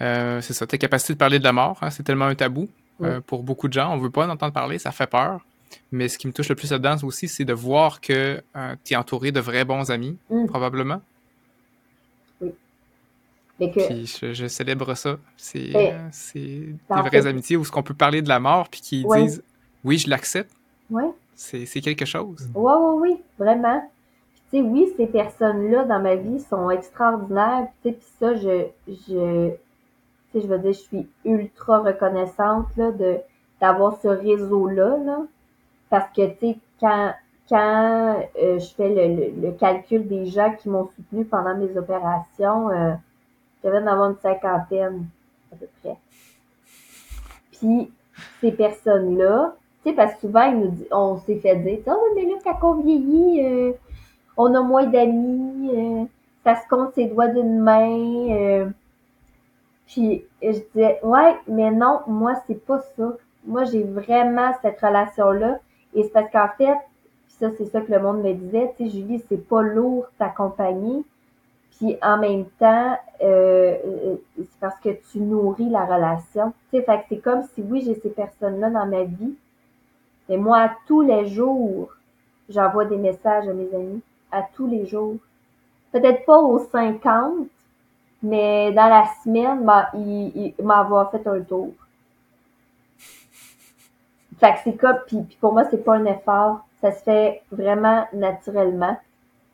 euh, c'est ça, ta capacité de parler de la mort, hein, c'est tellement un tabou euh, pour beaucoup de gens. On veut pas en entendre parler, ça fait peur. Mais ce qui me touche le plus là-dedans aussi, c'est de voir que tu es entouré de vrais bons amis, mm. probablement. Oui. Puis je, célèbre ça. C'est des vraies amitiés où ce qu'on peut parler de la mort puis qui disent oui, je l'accepte. Oui. C'est quelque chose. Oui, oui, oui, vraiment. Tu sais, oui, ces personnes-là dans ma vie sont extraordinaires. Tu sais, puis ça, je, je, tu sais, je veux dire, je suis ultra reconnaissante là, de d'avoir ce réseau-là, là, parce que, tu sais, quand, quand euh, je fais le, le, calcul des gens qui m'ont soutenu pendant mes opérations, euh, j'avais d'avoir une cinquantaine, à peu près. Puis, ces personnes-là, tu sais, parce que souvent, ils nous dit, on s'est fait dire, oh, mais là, quand on vieillit, euh, on a moins d'amis, euh, ça se compte ses doigts d'une main. Euh. Puis je disais, ouais, mais non, moi, c'est pas ça. Moi, j'ai vraiment cette relation-là. Et c'est parce qu'en fait, ça, c'est ça que le monde me disait, tu sais, Julie, c'est pas lourd t'accompagner. Puis en même temps, c'est parce que tu nourris la relation. Tu sais, fait que c'est comme si, oui, j'ai ces personnes-là dans ma vie, mais moi, tous les jours, j'envoie des messages à mes amis. À tous les jours. Peut-être pas aux 50, mais dans la semaine, bah, il, il fait un tour. Fait que c'est comme, puis, pour moi, c'est pas un effort. Ça se fait vraiment naturellement.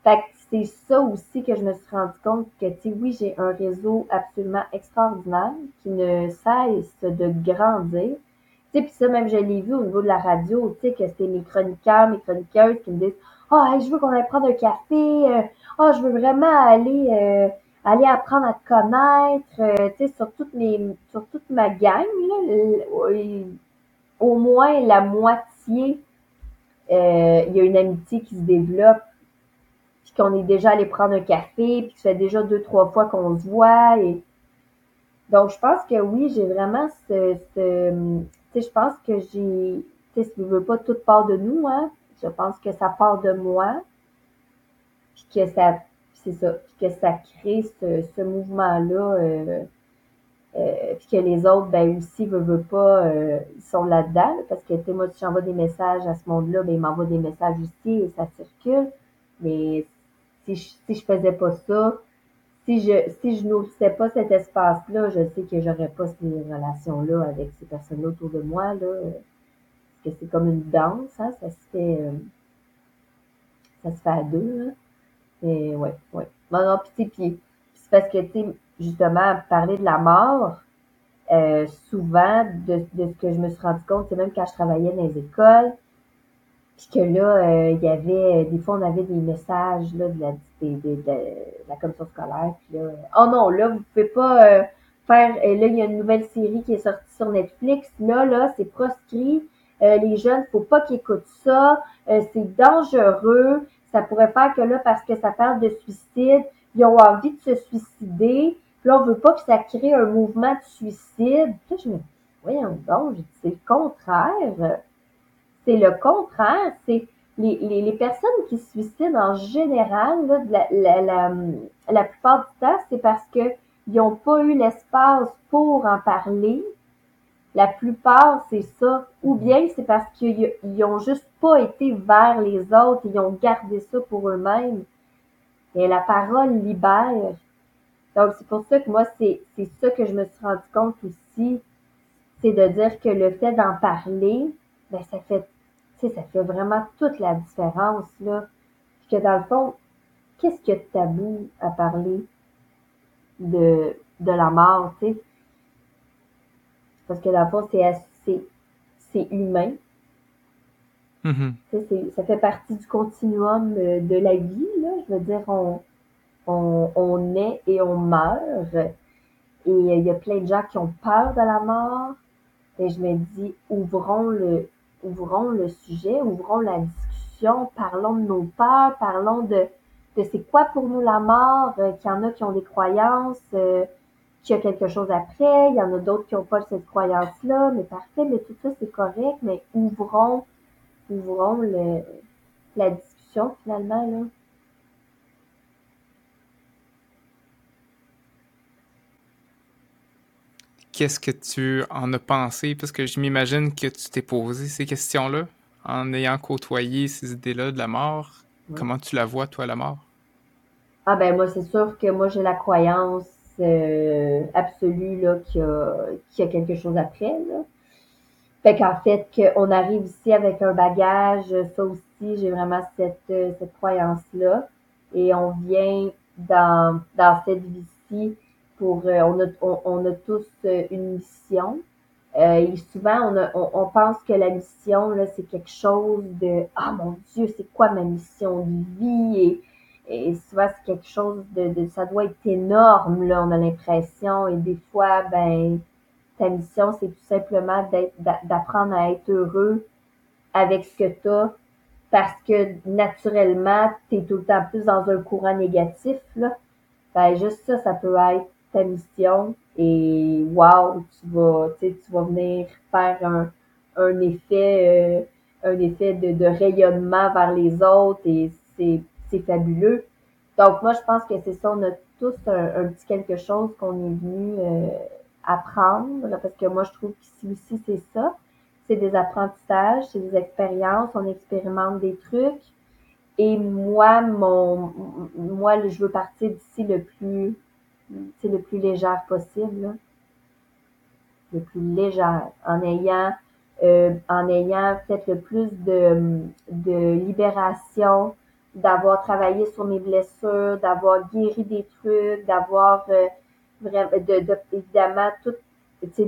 Fait que c'est ça aussi que je me suis rendu compte que, tu oui, j'ai un réseau absolument extraordinaire qui ne cesse de grandir sais, puis ça, même je l'ai vu au niveau de la radio, tu sais, que c'était mes chroniqueurs, mes chroniqueuses qui me disent Ah, oh, je veux qu'on aille prendre un café, euh, ah, oh, je veux vraiment aller euh, aller apprendre à te connaître, euh, tu sais, sur mes sur toute ma gang, là, au moins la moitié, il y a une amitié qui se développe, puis qu'on est déjà allé prendre un café, puis que ça fait déjà deux, trois fois qu'on se voit. Et... Donc, je pense que oui, j'ai vraiment ce, ce sais, je pense que j'ai, tu sais, si veux pas tout part de nous, hein, je pense que ça part de moi, puis que ça, c'est ça, puis que ça crée ce, ce mouvement-là, euh, euh, puis que les autres, ben aussi, veulent, veulent pas, euh, ils sont là-dedans, parce que, tu moi, si j'envoie des messages à ce monde-là, ben ils m'envoient des messages aussi et ça circule, mais si je, si je faisais pas ça, si je si je nourrissais pas cet espace-là, je sais que j'aurais pas ces relations-là avec ces personnes-là autour de moi. Là, parce que c'est comme une danse, hein, ça se fait euh, ça se fait à deux. Hein. Mais ouais, ouais. Non, non, puis puis c'est parce que tu justement, parler de la mort, euh, souvent, de, de ce que je me suis rendu compte, c'est même quand je travaillais dans les écoles, puis que là, euh, il y avait, des fois, on avait des messages là, de, la, de, la commission scolaire. Puis là, oh non, là, vous pouvez pas euh, faire. Euh, là, il y a une nouvelle série qui est sortie sur Netflix. Là, là, c'est proscrit. les jeunes, faut pas qu'ils écoutent ça. c'est dangereux. Ça pourrait faire que là, parce que ça parle de suicide, ils ont envie de se suicider. Puis là, on veut pas que ça crée un mouvement de suicide. Puis là, je me dis, voyons donc, c'est le contraire c'est le contraire. C'est les, personnes qui se suicident en général, la, plupart du temps, c'est parce qu'ils n'ont pas eu l'espace pour en parler. La plupart, c'est ça. Ou bien c'est parce qu'ils n'ont juste pas été vers les autres, ils ont gardé ça pour eux-mêmes. Et la parole libère. Donc, c'est pour ça que moi, c'est ça que je me suis rendu compte aussi. C'est de dire que le fait d'en parler, ben, ça fait, tu sais, ça fait vraiment toute la différence, là. Puis que dans le fond, qu'est-ce que tabou à parler de, de la mort, tu sais? Parce que dans le fond, c'est assez, c'est humain. Mm-hmm. Ça fait partie du continuum euh, de la vie, là. Je veux dire, on, on, on naît et on meurt. Et il y a plein de gens qui ont peur de la mort. Et je me dis, ouvrons le, ouvrons le sujet, ouvrons la discussion, parlons de nos peurs, parlons de, de c'est quoi pour nous la mort, euh, qu'il y en a qui ont des croyances, euh, qu'il y a quelque chose après, il y en a d'autres qui n'ont pas cette croyance-là, mais parfait, mais tout ça c'est correct, mais ouvrons, ouvrons le, la discussion finalement là. Qu'est-ce que tu en as pensé? Parce que je m'imagine que tu t'es posé ces questions-là en ayant côtoyé ces idées-là de la mort. Comment tu la vois, toi, la mort? Ah ben moi, c'est sûr que moi, j'ai la croyance euh, absolue là, qu'il, y a, quelque chose après. Là. Fait qu'en fait, qu'on arrive ici avec un bagage, ça aussi, j'ai vraiment cette, cette croyance-là. Et on vient dans, dans cette vie-ci pour euh, on, a, on, a tous euh, une mission. Euh, et souvent, on, on, pense que la mission, là, c'est quelque chose de Ah mon Dieu, c'est quoi ma mission de vie? Et, et souvent, c'est quelque chose de, de, ça doit être énorme, là, on a l'impression. Et des fois, ben, ta mission, c'est tout simplement d'apprendre à être heureux avec ce que tu as parce que naturellement, tu es tout le temps plus dans un courant négatif. Là. Ben, juste ça, ça peut être ta mission et wow, tu vas, tu vas venir faire un, un effet, euh, un effet de, de, rayonnement vers les autres et c'est, fabuleux. Donc moi, je pense que c'est ça, on a tous un, petit quelque chose qu'on est venu euh, apprendre parce que moi, je trouve qu'ici aussi, c'est ça. C'est des apprentissages, c'est des expériences, on expérimente des trucs. Et moi, mon, moi, je veux partir d'ici le plus c'est le plus légère possible, le plus légère, en ayant euh, en ayant peut-être le plus de, de libération, d'avoir travaillé sur mes blessures, d'avoir guéri des trucs, d'avoir euh, vraiment, de, de, évidemment tout,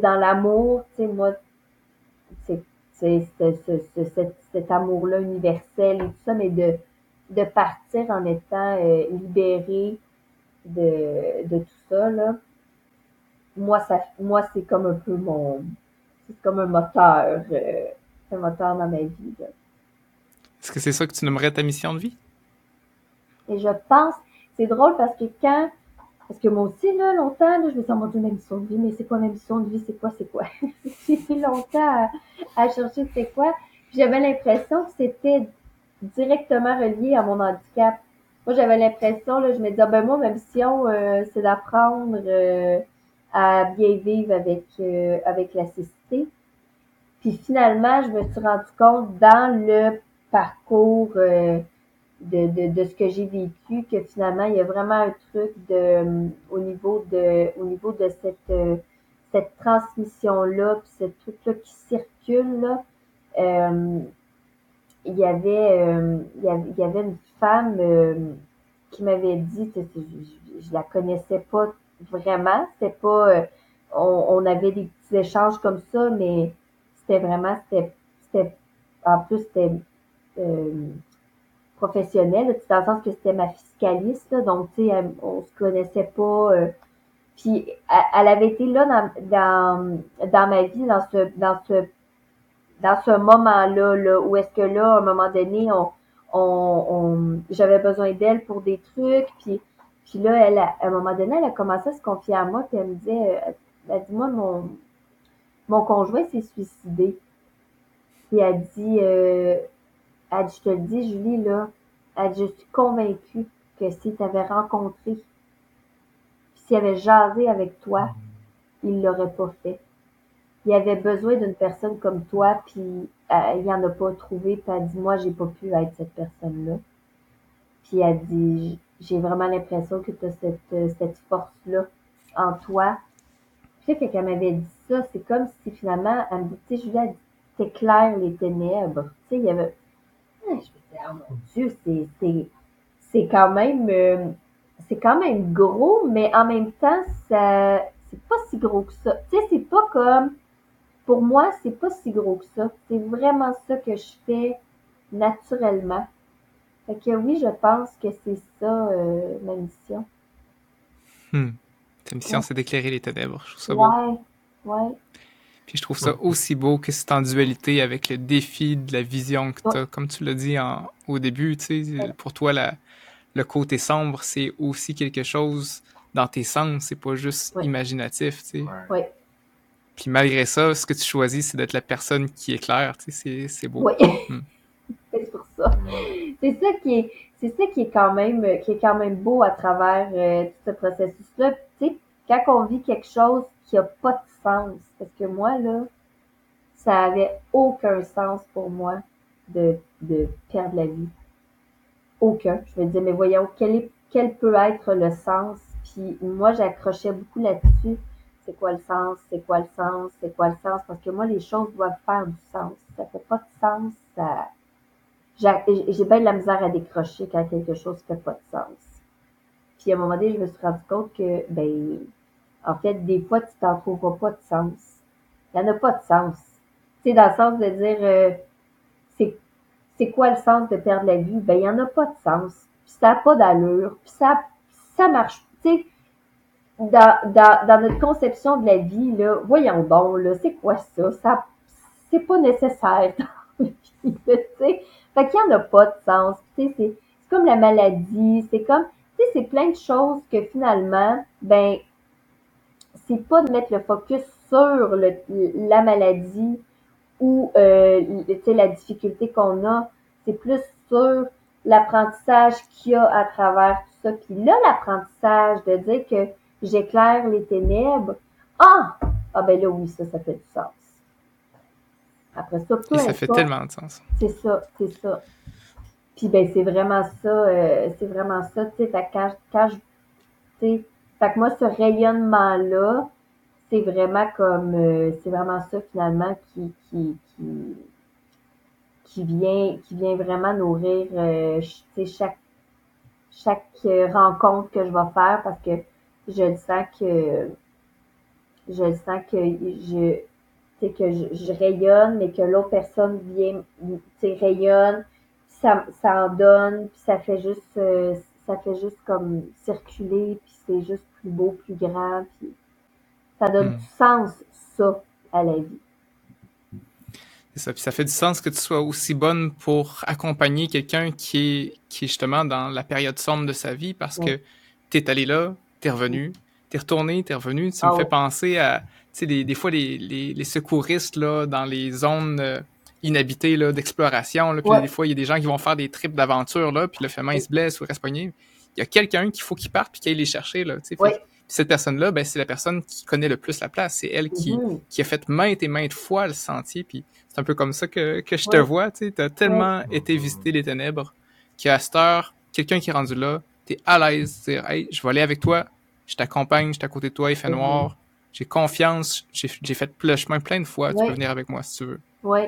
dans l'amour, tu sais, moi, c'est c'est cet, cet amour-là universel et tout ça, mais de, de partir en étant euh, libéré de, de tout ça, là, moi, ça, moi, c'est comme un peu mon, c'est comme un moteur, euh, un moteur dans ma vie, Est-ce que c'est ça que tu nommerais ta mission de vie? Et je pense, c'est drôle parce que quand, parce que moi aussi, là, longtemps, là, je me suis dit, ma mission de vie, mais c'est quoi ma mission de vie, c'est quoi, c'est quoi? J'ai mis longtemps à, chercher c'est quoi. J'avais l'impression que c'était directement relié à mon handicap. Moi, j'avais l'impression, là, je me disais, ah, ben moi, ma mission, euh, c'est d'apprendre euh, à bien vivre avec, euh, avec la cécité. Puis finalement, je me suis rendu compte dans le parcours de, de, de ce que j'ai vécu que finalement, il y a vraiment un truc de au niveau de au niveau de cette cette transmission-là, puis ce truc-là qui circule là. Il y avait il y avait une femme euh, qui m'avait dit, je, je, la connaissais pas vraiment, c'était pas, euh, on, avait des petits échanges comme ça, mais c'était vraiment, c'était, en plus c'était euh, professionnel, dans le sens que c'était ma fiscaliste, donc tu sais, on se connaissait pas. puis elle, avait été là dans, dans, dans ma vie, dans ce, dans ce, dans ce moment-là, là, où est-ce que là, à un moment donné, on, on, j'avais besoin d'elle pour des trucs, puis, puis là, elle, à un moment donné, elle a commencé à se confier à moi, puis elle me disait, euh, elle dit, moi, mon, mon conjoint s'est suicidé. Puis elle dit, euh, elle dit, je te le dis, Julie, là, elle dit, je suis convaincue que si tu avais rencontré, s'il avait jasé avec toi, il l'aurait pas fait il avait besoin d'une personne comme toi, puis euh, il en a pas trouvé, puis elle dit moi j'ai pas pu être cette personne-là. Puis elle dit j'ai vraiment l'impression que tu as cette, euh, cette force-là en toi. Puis quand elle m'avait dit ça, c'est comme si finalement, elle me dit, tu sais, Julia, t'éclaires les ténèbres. Tu sais, il y avait. je me disais, oh mon Dieu, c'est, c'est, c'est quand même euh, c'est quand même gros, mais en même temps, ça c'est pas si gros que ça. Tu sais, c'est pas comme pour moi, c'est pas si gros que ça. C'est vraiment ça que je fais naturellement. Fait que oui, je pense que c'est ça euh, ma mission. Hmm. Ta mission, c'est d'éclairer les ténèbres. Je trouve ça beau. Ouais, Puis je trouve ça aussi beau que c'est en dualité avec le défi de la vision que tu as. Comme tu l'as dit en, au début, tu sais, pour toi, la, le côté sombre, c'est aussi quelque chose dans tes sens, c'est pas juste imaginatif, tu sais. Ouais. Puis malgré ça, ce que tu choisis, c'est d'être la personne qui éclaire, tu sais, c'est beau. Oui. Hmm. c'est pour ça. C'est ça qui est, c'est ça qui est quand même, qui est quand même beau à travers euh, tout ce processus-là. Tu sais, quand on vit quelque chose qui a pas de sens, parce que moi, là, ça avait aucun sens pour moi de, de perdre la vie. Aucun. Je me disais, mais voyons, quel, est, quel peut être le sens? Puis moi, j'accrochais beaucoup là-dessus. C'est quoi le sens? C'est quoi le sens? C'est quoi le sens? Parce que moi, les choses doivent faire du sens. Ça fait pas de sens. J'ai bien de la misère à décrocher quand quelque chose fait pas de sens. Puis à un moment donné, je me suis rendu compte que, ben, en fait, des fois, tu t'en trouveras pas de sens. Il n'y en a pas de sens. Tu dans le sens de dire, euh, c'est, c'est quoi le sens de perdre la vie? Ben, il n'y en a pas de sens. Puis ça n'a pas d'allure. Puis ça, ça marche. Tu sais, dans, dans, notre conception de la vie, là, voyons donc, là, c'est quoi ça? Ça, c'est pas nécessaire dans la vie. Fait qu'il n'y en a pas de sens. C'est, c'est comme la maladie, c'est comme, tu c'est plein de choses que finalement, ben, c'est pas de mettre le focus sur le, la maladie ou euh, la difficulté qu'on a, c'est plus sur l'apprentissage qu'il y a à travers tout ça. Puis là, l'apprentissage de dire que j'éclaire les ténèbres, ah, ah ben là oui, ça, ça fait du sens. Après ça, peu ça fait tellement de sens. C'est ça, c'est ça. Puis ben c'est vraiment ça, euh, c'est vraiment ça, tu sais, quand, quand je, tu sais, fait que moi, ce rayonnement-là, c'est vraiment comme, euh, c'est vraiment ça finalement qui, qui, qui, qui vient, qui vient vraiment nourrir, euh, chaque, chaque rencontre que je vais faire parce que je le sens que, je le sens que je, que je, je, rayonne, mais que l'autre personne vient, rayonne, ça, ça en donne, puis ça fait juste, euh, ça fait juste comme circuler, puis c'est juste plus beau, plus grand, puis ça donne hmm. du sens, ça, à la vie. C'est ça, puis ça fait du sens que tu sois aussi bonne pour accompagner quelqu'un qui est, qui est justement dans la période sombre de sa vie parce que tu es allé là, tu es revenu, tu es retourné, tu es revenu. Ça me ah fait penser à, tu sais, des, des, fois, les, les, les, secouristes là, dans les zones euh, inhabitées d'exploration. Puis des fois, il y a des gens qui vont faire des trips d'aventure, là, puis le fait il se blesse ou reste pogné il y a quelqu'un qu'il faut qu'il parte puis qu'il aille les chercher. Là, Cette personne-là, ben, c'est la personne qui connaît le plus la place. C'est elle qui, mm-hmm. qui a fait maintes et maintes fois le sentier. Puis c'est un peu comme ça que, que je te vois. Tu as tellement été visiter les ténèbres qu'à cette heure, quelqu'un qui est rendu là, tu es à l'aise de dire Hey, je vais aller avec toi, je t'accompagne, je suis à côté de toi, il fait mm-hmm. noir. J'ai confiance, j'ai fait le chemin plein de fois, tu peux venir avec moi si tu veux. Oui,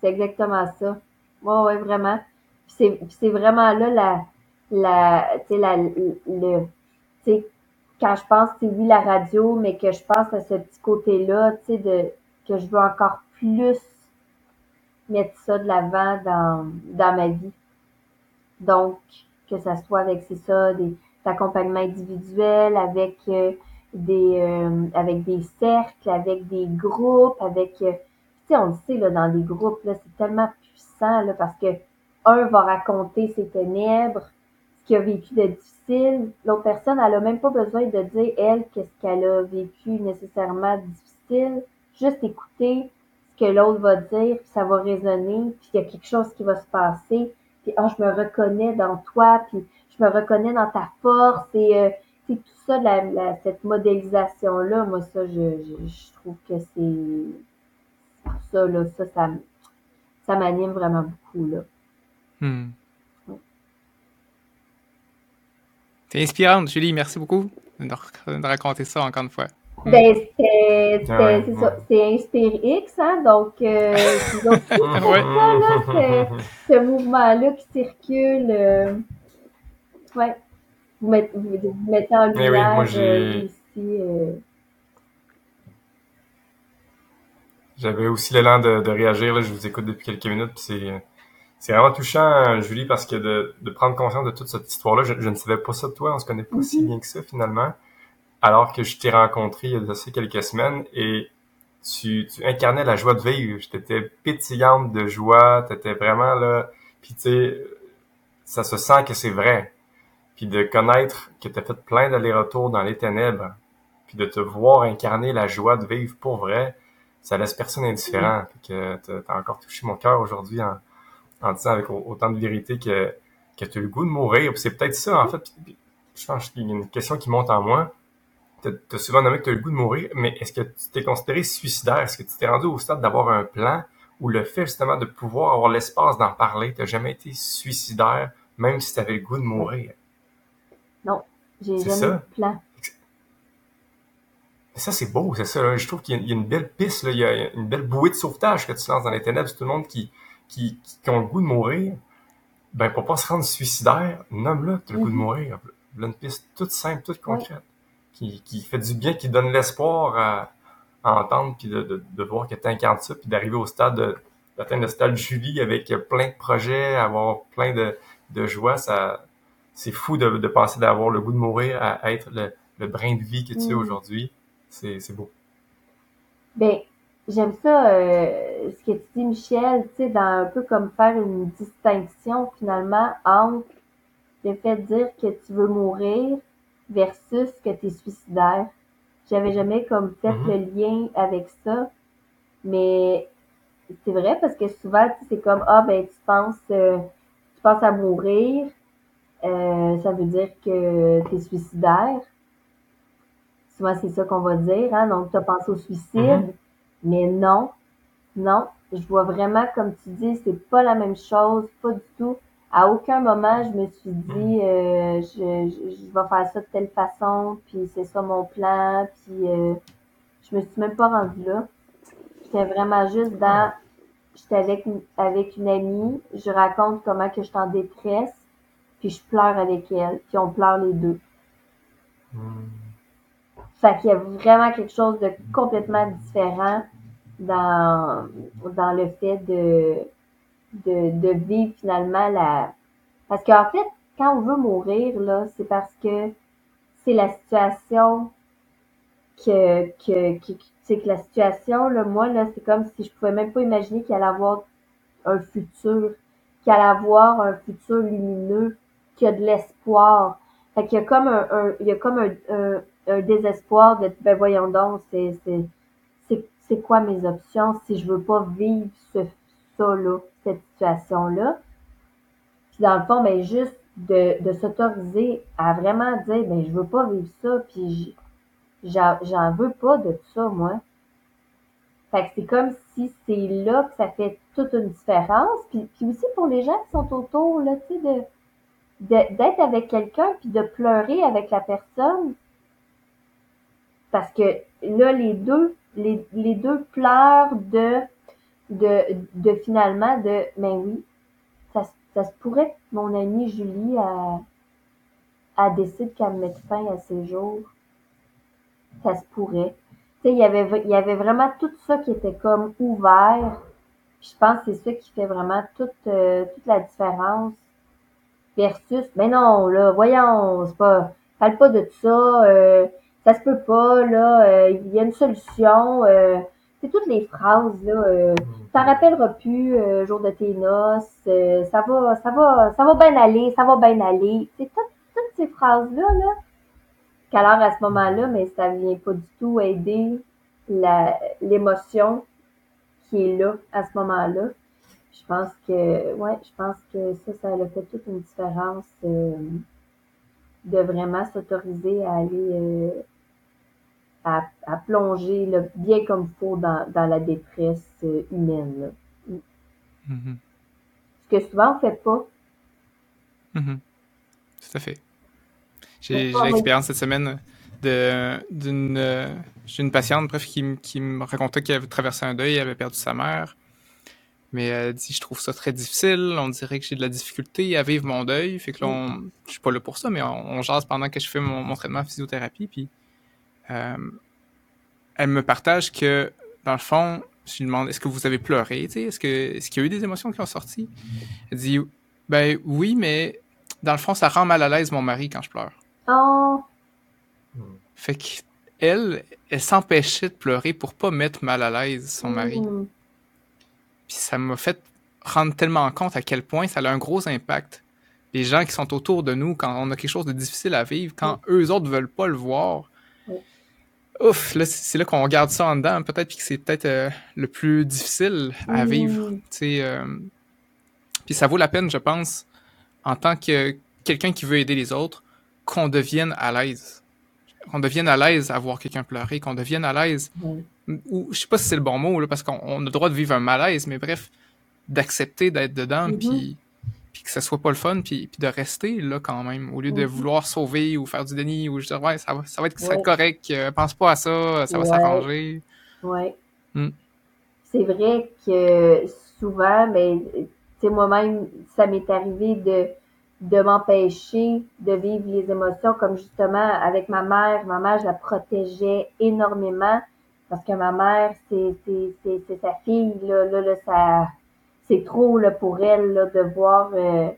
c'est exactement ça. Oui, oui, vraiment. c'est vraiment là la, la, tu sais, la, le, tu sais, quand je pense, c'est oui, la radio, mais que je pense à ce petit côté-là, tu sais, de, que je veux encore plus mettre ça de l'avant dans, dans ma vie. Donc, que ça soit avec, c'est ça, des accompagnements individuels, avec euh, des, euh, avec des cercles, avec des groupes, avec, euh, tu sais, on le sait, là, dans des groupes, là, c'est tellement puissant, là, parce que un va raconter ses ténèbres, qui a vécu de difficile. L'autre personne, elle a même pas besoin de dire, elle, qu'est-ce qu'elle a vécu nécessairement difficile. Juste écouter ce que l'autre va dire, puis ça va résonner, puis il y a quelque chose qui va se passer. Puis, ah, je me reconnais dans toi, puis je me reconnais dans ta force, et euh, tout ça, la, cette modélisation-là, moi, ça, je, je, trouve que c'est ça, là, ça, ça, ça m'anime vraiment beaucoup, là. Hmm. C'est inspirant, Julie. Merci beaucoup de, raconter ça encore une fois. Ben, c'est ça. C'est Inspire X, hein? Donc, euh, ouais. ça, là, ce mouvement-là qui circule. Euh, ouais. Vous mettez, vous, mettez en lumière oui, euh, ici. Euh... J'avais aussi l'élan de, de, réagir. Là. Je vous écoute depuis quelques minutes. C'est c'est vraiment touchant, Julie, parce que de, de prendre conscience de toute cette histoire-là, je, ne savais pas ça de toi, on se connaît pas si mhm. bien que ça finalement, alors que je t'ai rencontré il y a assez quelques semaines et tu, tu incarnais la joie de vivre. J'étais pétillante de joie, t'étais vraiment là, puis tu sais, ça se sent que c'est vrai. puis de connaître que tu as fait plein d'allers-retours dans les ténèbres, puis de te voir incarner la joie de vivre pour vrai, ça laisse personne indifférent. que t'as as encore touché mon cœur aujourd'hui en, en disant avec autant de vérité que, que tu as le goût de mourir. C'est peut-être ça, en fait. je pense qu'il y a une question qui monte en moi. Tu as souvent nommé que tu as le goût de mourir, mais est-ce que tu t'es considéré suicidaire? Est-ce que tu t'es rendu au stade d'avoir un plan ou le fait justement de pouvoir avoir l'espace d'en parler, tu jamais été suicidaire, même si tu avais le goût de mourir? Non, j'ai jamais ça. de plan. Ça, c'est beau, c'est ça. Je trouve qu'il y, a une belle piste, il y a une belle bouée de sauvetage que tu lances dans les ténèbres. Tout le monde qui, qui, qui, ont le goût de mourir, ben pour pas se rendre suicidaire, nomme-le, tu as le goût de mhm. mourir. Là, une piste toute simple, toute concrète, qui, qui fait du bien, qui donne l'espoir à, entendre, puis de, de, de voir que tu incarnes ça, puis d'arriver au stade, d'atteindre le stade Julie avec plein de projets, avoir plein de, de joie, ça c'est fou de, de penser d'avoir le goût de mourir à être le, le brin de vie que tu es mhm. aujourd'hui. C'est, c'est beau. Ben, J'aime ça, euh, ce que tu dis, Michel, tu sais, dans un peu comme faire une distinction finalement entre le fait de dire que tu veux mourir versus que tu es suicidaire. J'avais jamais comme fait mm-hmm. le lien avec ça, mais c'est vrai parce que souvent c'est comme ah ben tu penses euh, tu penses à mourir, euh, ça veut dire que tu es suicidaire. Souvent c'est ça qu'on va dire, hein, donc tu as pensé au suicide. Mm-hmm. Mais non, non, je vois vraiment, comme tu dis, c'est pas la même chose, pas du tout. À aucun moment, je me suis dit, euh, je, je, vais faire ça de telle façon, puis c'est ça mon plan, puis euh, je me suis même pas rendue là. J'étais vraiment juste dans, j'étais avec, avec une amie, je raconte comment que je suis en détresse, puis je pleure avec elle, puis on pleure les deux. Hmm. Fait qu'il y a vraiment quelque chose de complètement différent dans, dans le fait de, de, de vivre finalement la... Parce qu'en fait, quand on veut mourir, là, c'est parce que c'est la situation que, que, que c'est que la situation, là, moi, là, c'est comme si je pouvais même pas imaginer qu'il allait avoir un futur, qu'il allait avoir un futur lumineux, qu'il y a de l'espoir. Fait qu'il y a comme un, un il y a comme un un désespoir de ben voyons donc, c'est c'est quoi mes options si je veux pas vivre ce ça là, cette situation là. Puis dans le fond, ben juste de, de s'autoriser à vraiment dire ben je veux pas vivre ça, puis j'en veux pas de ça moi. Fait que c'est comme si c'est là que ça fait toute une différence. Puis, puis aussi pour les gens qui sont autour, là, tu sais, de d'être avec quelqu'un puis de pleurer avec la personne, parce que là, les deux, les, les deux pleurent de, de, de finalement de, mais oui, ça, ça se pourrait que mon amie Julie a, a décide qu'elle mette fin à ses jours. Ça se pourrait. Tu sais, il y avait, il y avait vraiment tout ça qui était comme ouvert. je pense que c'est ça qui fait vraiment toute, euh, toute la différence. Versus, mais non, là, voyons, c'est pas, parle pas de ça, euh, ça se peut pas, là, euh, il y a une solution. Euh, c'est toutes les phrases, là. Euh, T'en rappelleras plus, euh, jour de tes noces, ça va, ça va, ça va bien aller, ça va bien aller. C'est toutes, toutes ces phrases-là, là, qu'alors à ce moment-là, mais ça vient pas du tout aider la, l'émotion qui est là à ce moment-là. Je pense que, ouais, je pense que ça, ça a fait toute une différence de vraiment s'autoriser à aller à, plonger bien comme il faut dans, la détresse euh, humaine. Mm-hmm. Ce que souvent on ne fait pas. Mm-hmm. Tout à fait. J'ai l'expérience cette semaine d'une euh, une patiente bref, qui, qui me racontait qu'elle avait traversé un deuil, elle avait perdu sa mère. Mais elle dit Je trouve ça très difficile, on dirait que j'ai de la difficulté à vivre mon deuil. Fait que là, on, je suis pas là pour ça, mais on, jase pendant que je fais mon, mon traitement en physiothérapie. Puis euh, elle me partage que, dans le fond, je lui demande est-ce que vous avez pleuré Est-ce que qu'il y a eu des émotions qui ont sorti? Elle dit ben oui, mais dans le fond, ça rend mal à l'aise mon mari quand je pleure. Oh. Fait qu'elle, elle, s'empêchait de pleurer pour pas mettre mal à l'aise son mari. Mm. Puis ça m'a fait rendre tellement compte à quel point ça a un gros impact les gens qui sont autour de nous quand on a quelque chose de difficile à vivre, quand eux autres veulent pas le voir. Ouf, là, c'est là qu'on garde ça en dedans, peut-être, que c'est peut-être euh, le plus difficile à vivre. Euh, puis ça vaut la peine, je pense, en tant que quelqu'un qui veut aider les autres, qu'on devienne à l'aise. Qu'on devienne à l'aise à voir quelqu'un pleurer, qu'on devienne à l'aise. Ou je sais pas si c'est le bon mot, là, parce qu'on a le droit de vivre un malaise, mais bref, d'accepter d'être dedans, mm-hmm. puis puis que ça soit pas le fun, puis, puis de rester là quand même, au lieu de vouloir sauver ou faire du déni, ou je dire, ouais, ça va, ça va être correct, euh, pense pas à ça, ça va s'arranger. Ouais. Hmm. C'est vrai que souvent, mais tu sais, moi-même, ça m'est arrivé de, de m'empêcher de vivre les émotions, comme justement avec ma mère. Ma mère, je la protégeais énormément parce que ma mère, c'est sa fille, là, là, là ça c'est trop là, pour elle là, de voir euh,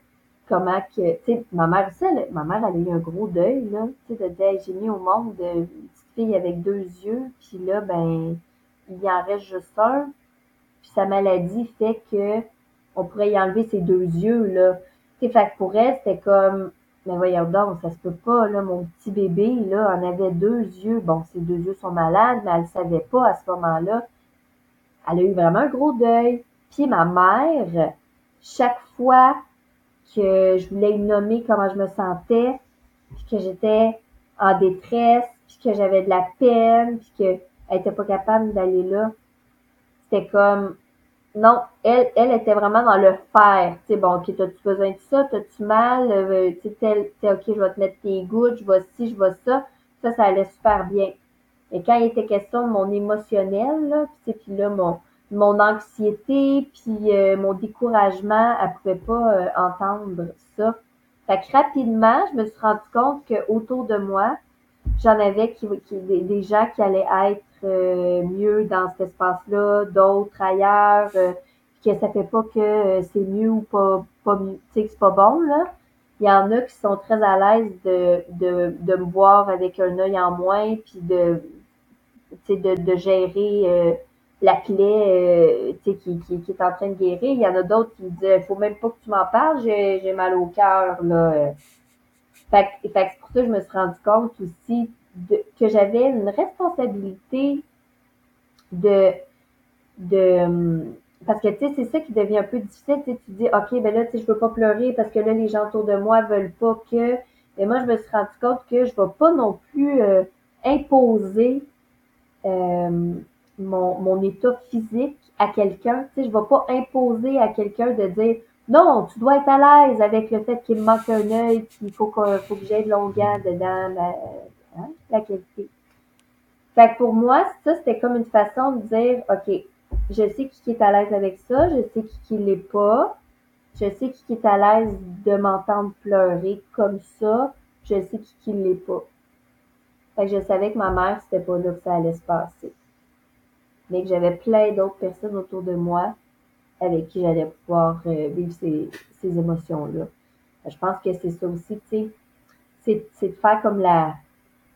comment que. Tu sais, ma mère aussi, ma mère, elle a eu un gros deuil, là. Tu sais, de j'ai mis au monde une petite fille avec deux yeux, puis là, ben, il en reste juste un. Puis sa maladie fait que on pourrait y enlever ses deux yeux, là. Tu sais, pour elle, c'était comme mais voyons donc, ça se peut pas, là, mon petit bébé, là, en avait deux yeux. Bon, ses deux yeux sont malades, mais elle savait pas à ce moment-là. Elle a eu vraiment un gros deuil. Puis ma mère, chaque fois que je voulais nommer comment je me sentais, puis que j'étais en détresse, puis que j'avais de la peine, puis qu'elle était pas capable d'aller là, c'était comme non, elle, elle était vraiment dans le faire. Tu sais, bon, ok, t'as-tu besoin de ça? T'as-tu mal? Euh, tu sais, ok, je vais te mettre tes gouttes, je vais ci, je vais ça. Ça, ça allait super bien. Et quand il était question de mon émotionnel, là, puis là, mon, mon anxiété puis euh, mon découragement, elle pouvait pas euh, entendre ça. Fait que rapidement, je me suis rendu compte que autour de moi, j'en avais qui, qui, des, gens qui allaient être euh, mieux dans cet espace-là, d'autres ailleurs, que ça fait pas que c'est mieux ou pas, pas mieux, tu sais que c'est pas bon, là. Il y en a qui sont très à l'aise de, de, de me voir avec un œil en moins, puis de, de, de gérer la plaie euh, qui, qui, qui, est en train de guérir. Il y en a d'autres qui disent il faut même pas que tu m'en parles, j'ai mal au cœur. Fait, fait c'est pour ça que je me suis rendu compte aussi de, que j'avais une responsabilité de de parce que tu sais c'est ça qui devient un peu difficile tu dis ok ben là tu je veux pas pleurer parce que là les gens autour de moi veulent pas que mais moi je me suis rendu compte que je vais pas non plus euh, imposer euh, mon, mon état physique à quelqu'un. Tu sais, je vais pas imposer à quelqu'un de dire non, tu dois être à l'aise avec le fait qu'il me manque un œil, qu'il faut, que faut que j'aie de dedans, la, hein, la qualité. Fait que pour moi, ça, c'était comme une façon de dire, OK, je sais qui est à l'aise avec ça, je sais qui, qui l'est pas, je sais qui est à l'aise de m'entendre pleurer comme ça, je sais qui, qui l'est pas. Fait que je savais que ma mère, c'était pas là que ça allait se passer mais que j'avais plein d'autres personnes autour de moi avec qui j'allais pouvoir euh, vivre ces, ces émotions-là. Je pense que c'est ça aussi, tu sais, c'est de faire comme la,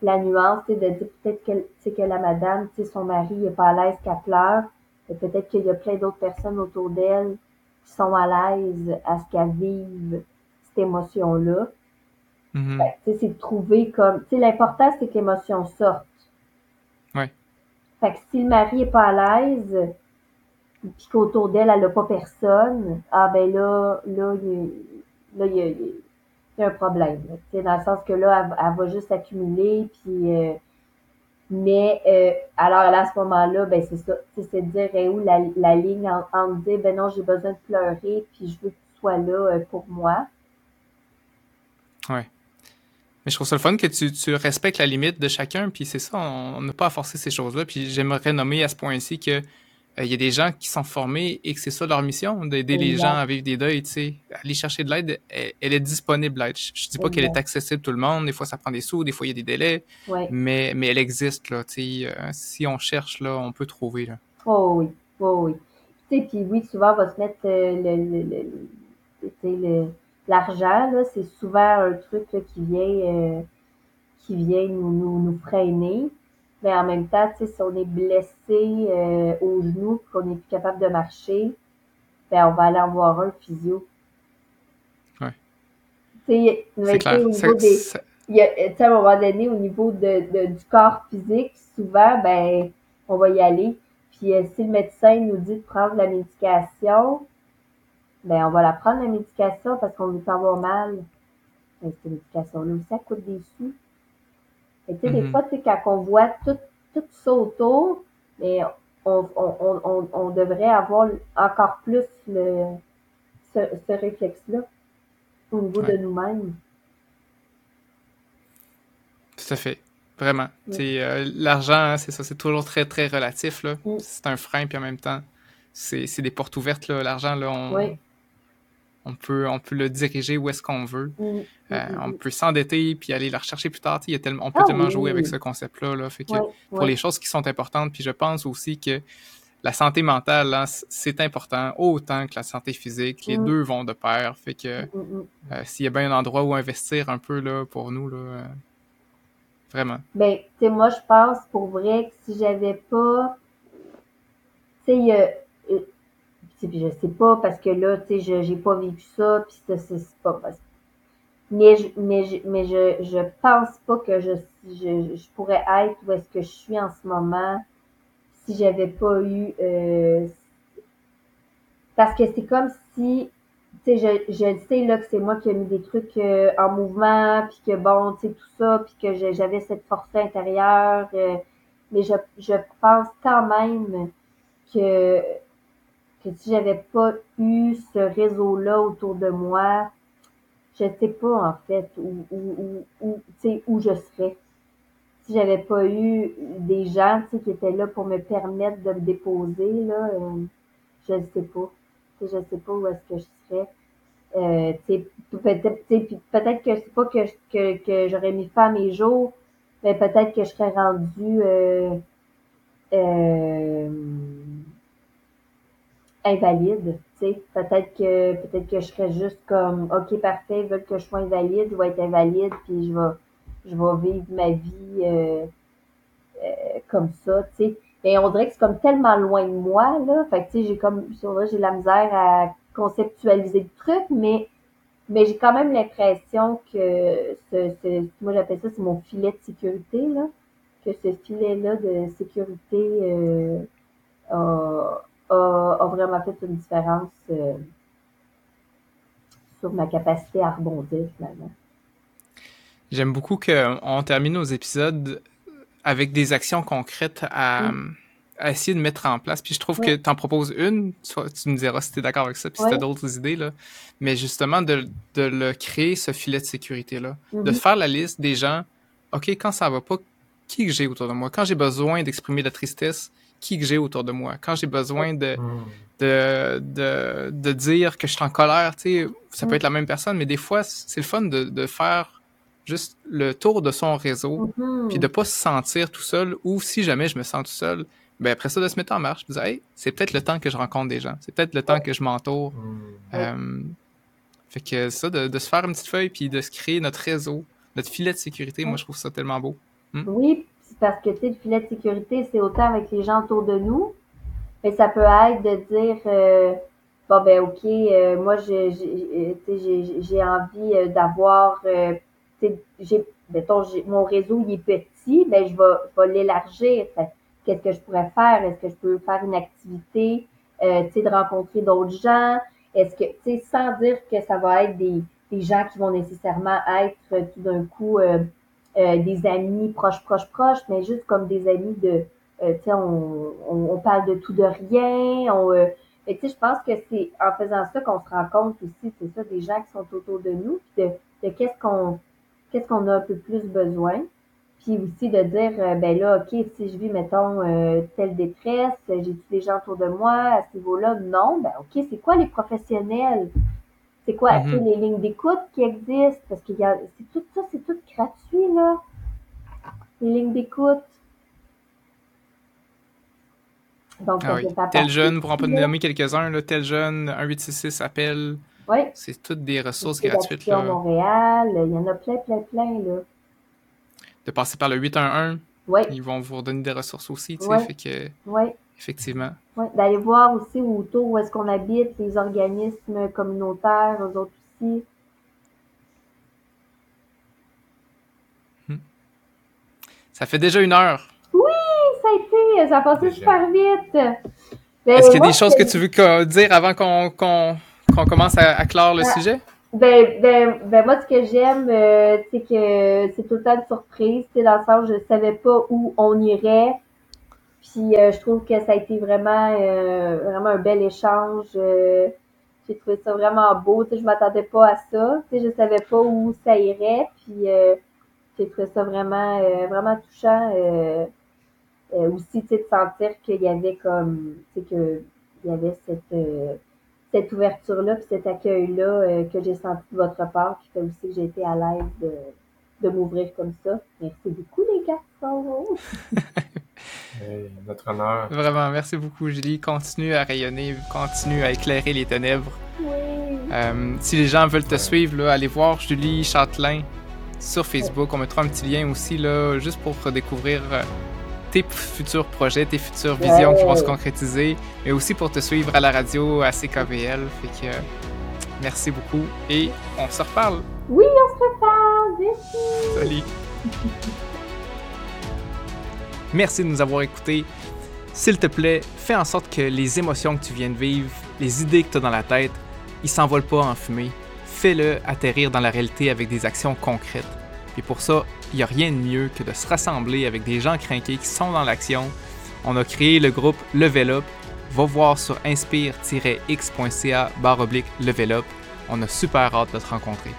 la nuance, de dire peut-être que, que la madame, son mari n'est pas à l'aise qu'elle pleure, et peut-être qu'il y a plein d'autres personnes autour d'elle qui sont à l'aise à ce qu'elle vive cette émotion-là. Mm-hmm. c'est de trouver comme, tu sais, l'important, c'est que l'émotion sorte. Fait que si le mari est pas à l'aise, puis qu'autour d'elle, elle n'a pas personne, ah ben là, là, il là, y, a, un problème. Dans le sens que là, elle, va juste accumuler, puis euh, mais euh, alors là, à ce moment-là, ben c'est ça, c'est de dire où la, la ligne entre dire ben non, j'ai besoin de pleurer, puis je veux que tu sois là euh, pour moi. Ouais. Mais je trouve ça le fun que tu, tu respectes la limite de chacun, puis c'est ça, on n'a pas à forcer ces choses-là. Puis j'aimerais nommer à ce point-ci que euh, il y a des gens qui sont formés et que c'est ça leur mission, d'aider les gens à vivre des deuils, tu sais. Aller chercher de l'aide, elle, est disponible, l'aide. Je, ne dis pas qu'elle est accessible tout le monde, des fois ça prend des sous, des fois il y a des délais, mais, mais elle existe, là, tu sais. Euh, si on cherche, là, on peut trouver, là. Oh oui, oh oui. Tu sais, puis oui, souvent on va se mettre euh, le, le, le, le l'argent, là, c'est souvent un truc qui vient euh, qui vient nous, nous, nous, freiner. Mais en même temps, si on est blessé euh, au genou qu'on n'est plus capable de marcher, ben on va aller en voir un physio. Ouais. sais, c'est clair. au niveau des, il y a, à un moment donné, au niveau de, de, du corps physique, souvent, ben, on va y aller. Puis euh, si le médecin nous dit de prendre la médication, ben on va la prendre la médication parce qu'on veut pas avoir mal. Mais cette médication-là ça coûte des sous. Et tu sais, des Mhm. fois, tu sais, quand on voit tout, tout ça autour, mais on, on, on, on, on devrait avoir encore plus le, ce, ce réflexe-là au niveau Ouais. de nous-mêmes. Tout à fait. Vraiment. Euh, l'argent, hein, c'est ça, c'est toujours très, très relatif. Là. Mm. C'est un frein, puis en même temps, c'est, c'est des portes ouvertes. Là. L'argent, là, on, Oui. On, peut, on peut le diriger où est-ce qu'on veut. Mm, mm, Euh, mm, on peut s'endetter puis aller la rechercher plus tard. Il y a tellement, on peut Ah tellement oui. jouer avec ce concept-là. Là. Fait que Ouais, pour ouais. les choses qui sont importantes, puis je pense aussi que la santé mentale, c- c'est important autant que la santé physique. Les Mm. deux vont de pair. Fait que Mm, euh, s'il y a bien un endroit où investir un peu là, pour nous, là, euh, vraiment. Ben, tu sais, moi, je pense pour vrai que si j'avais pas, tu sais, il y a- euh, tu sais, puis je sais pas parce que là, tu sais, je j'ai pas vécu ça, puis ça, c'est pas parce- Mais je, mais je, mais je, je pense pas que je, je, je pourrais être où est-ce que je suis en ce moment si j'avais pas eu, euh, parce que c'est comme si, tu sais, je, je sais là que c'est moi qui ai mis des trucs euh, en mouvement, puis que bon, tu sais, tout ça, puis que j'avais cette force intérieure, euh, mais je, je pense quand même que, que si j'avais pas eu ce réseau-là autour de moi, je sais pas en fait où, où, où, où, où je serais. Si j'avais pas eu des gens qui étaient là pour me permettre de me déposer, là, euh, je sais pas. Tu sais, je sais pas où est-ce que je serais. Euh, peut-être, peut-être que c'est pas que, que, que j'aurais mis fin à mes jours, mais peut-être que je serais rendue euh, euh, invalide. Peut-être que peut-être que je serais juste comme OK, parfait, ils veulent que je sois invalide, je vais être invalide, puis je vais je vais vivre ma vie euh, euh, comme ça, tu sais. Mais on dirait que c'est comme tellement loin de moi, là. Fait que, j'ai comme, j'ai la misère à conceptualiser le truc, mais, mais j'ai quand même l'impression que ce, ce, moi j'appelle ça, c'est mon filet de sécurité, là. Que ce filet-là de sécurité euh, a, a, a vraiment fait une différence euh, sur ma capacité à rebondir, finalement. J'aime beaucoup qu'on termine nos épisodes avec des actions concrètes à, Mm. à essayer de mettre en place. Puis je trouve que tu en proposes une, tu me diras si tu es d'accord avec ça, puis si tu as d'autres idées, là. mais justement de, de le créer, ce filet de sécurité-là. De Mhm. faire la liste des gens, OK, quand ça va pas, qui que j'ai autour de moi? Quand j'ai besoin d'exprimer de la tristesse, qui que j'ai autour de moi? Quand j'ai besoin de, de, de, de dire que je suis en colère, tu sais, ça peut Mm. être la même personne, mais des fois, c'est le fun de, de faire juste le tour de son réseau, Mhm. puis de pas se sentir tout seul, ou si jamais je me sens tout seul, ben après ça, de se mettre en marche, de dire, hey, c'est peut-être le temps que je rencontre des gens, c'est peut-être le temps que je m'entoure. Euh, fait que ça, de, de se faire une petite feuille, puis de se créer notre réseau, notre filet de sécurité, moi, je trouve ça tellement beau. Oui, parce que tu sais, le filet de sécurité, c'est autant avec les gens autour de nous, mais ça peut être de dire euh, bon ben ok, euh, moi j'ai j'ai- j'ai j'ai envie euh, d'avoir euh, j'ai mon réseau il est petit, ben je vais je vais l'élargir. Qu'est-ce que je pourrais faire? Est-ce que je peux faire une activité euh, tu sais de rencontrer d'autres gens? Est-ce que tu sais sans dire que ça va être des des gens qui vont nécessairement être euh, tout d'un coup euh, des amis proches, proches, proches, mais juste comme des amis de, euh, tu sais, on, on, on parle de tout, de rien. On, euh, tu sais, je pense que c'est en faisant ça qu'on se rend compte aussi, c'est ça, des gens qui sont autour de nous, puis de, de qu'est-ce qu'on qu'est-ce qu'on a un peu plus besoin. Puis aussi de dire, euh, ben là, OK, si je vis, mettons, euh, telle détresse, j'ai-tu des gens autour de moi à ce niveau-là? Non. Ben OK, c'est quoi les professionnels? C'est quoi, Mhm. les lignes d'écoute qui existent? Parce qu'il y a, c'est tout ça, c'est tout gratuit, là. Les lignes d'écoute. Donc, Ah oui. Tel jeune, pour en nommer quelques-uns, là, tel jeune, 1866 appelle, Oui. c'est toutes des ressources gratuites. Là. Montréal, il y en a plein, plein, plein, là. De passer par le 811, Oui, ils vont vous redonner des ressources aussi, tu sais, fait que, oui effectivement. Oui, d'aller voir aussi autour où est-ce qu'on habite, les organismes communautaires, eux autres aussi. Hmm. Ça fait déjà une heure. Oui, ça a été, ça a passé super vite. Ben, est-ce qu'il y a des choses que tu veux dire avant qu'on commence à, clore le ah. sujet? Ben, ben, ben, moi, ce que j'aime, euh, c'est que c'est tout le temps de surprise. Dans le sens, je savais pas où on irait. Puis euh, je trouve que ça a été vraiment, euh, vraiment un bel échange. euh, j'ai trouvé ça vraiment beau. Tu sais, je m'attendais pas à ça. Tu sais, je savais pas où ça irait. Puis euh, j'ai trouvé ça vraiment, euh, vraiment touchant. euh, aussi, tu sais, de sentir qu'il y avait comme, tu sais, que il y avait cette, cette ouverture-là, puis cet accueil-là que j'ai senti de votre part, qui fait aussi que j'ai été à l'aise de, de m'ouvrir comme ça. Merci beaucoup, les garçons. Hey, notre honneur. Vraiment, merci beaucoup, Julie. Continue à rayonner, continue à éclairer les ténèbres. Oui. Euh, si les gens veulent te suivre, là, allez voir Julie Châtelain sur Facebook. On mettra un petit lien aussi, là, juste pour découvrir euh, tes futurs projets, tes futures visions qui vont se concrétiser, mais aussi pour te suivre à la radio, à CKVL. Fait que euh, merci beaucoup et on se reparle. Oui, on se reparle. Merci. Salut! Merci de nous avoir écoutés. S'il te plaît, fais en sorte que les émotions que tu viens de vivre, les idées que tu as dans la tête, ils s'envolent pas en fumée. Fais-le atterrir dans la réalité avec des actions concrètes. Et pour ça, il n'y a rien de mieux que de se rassembler avec des gens craqués qui sont dans l'action. On a créé le groupe Level Up. Va voir sur inspire-x.ca barre oblique Level Up. On a super hâte de te rencontrer.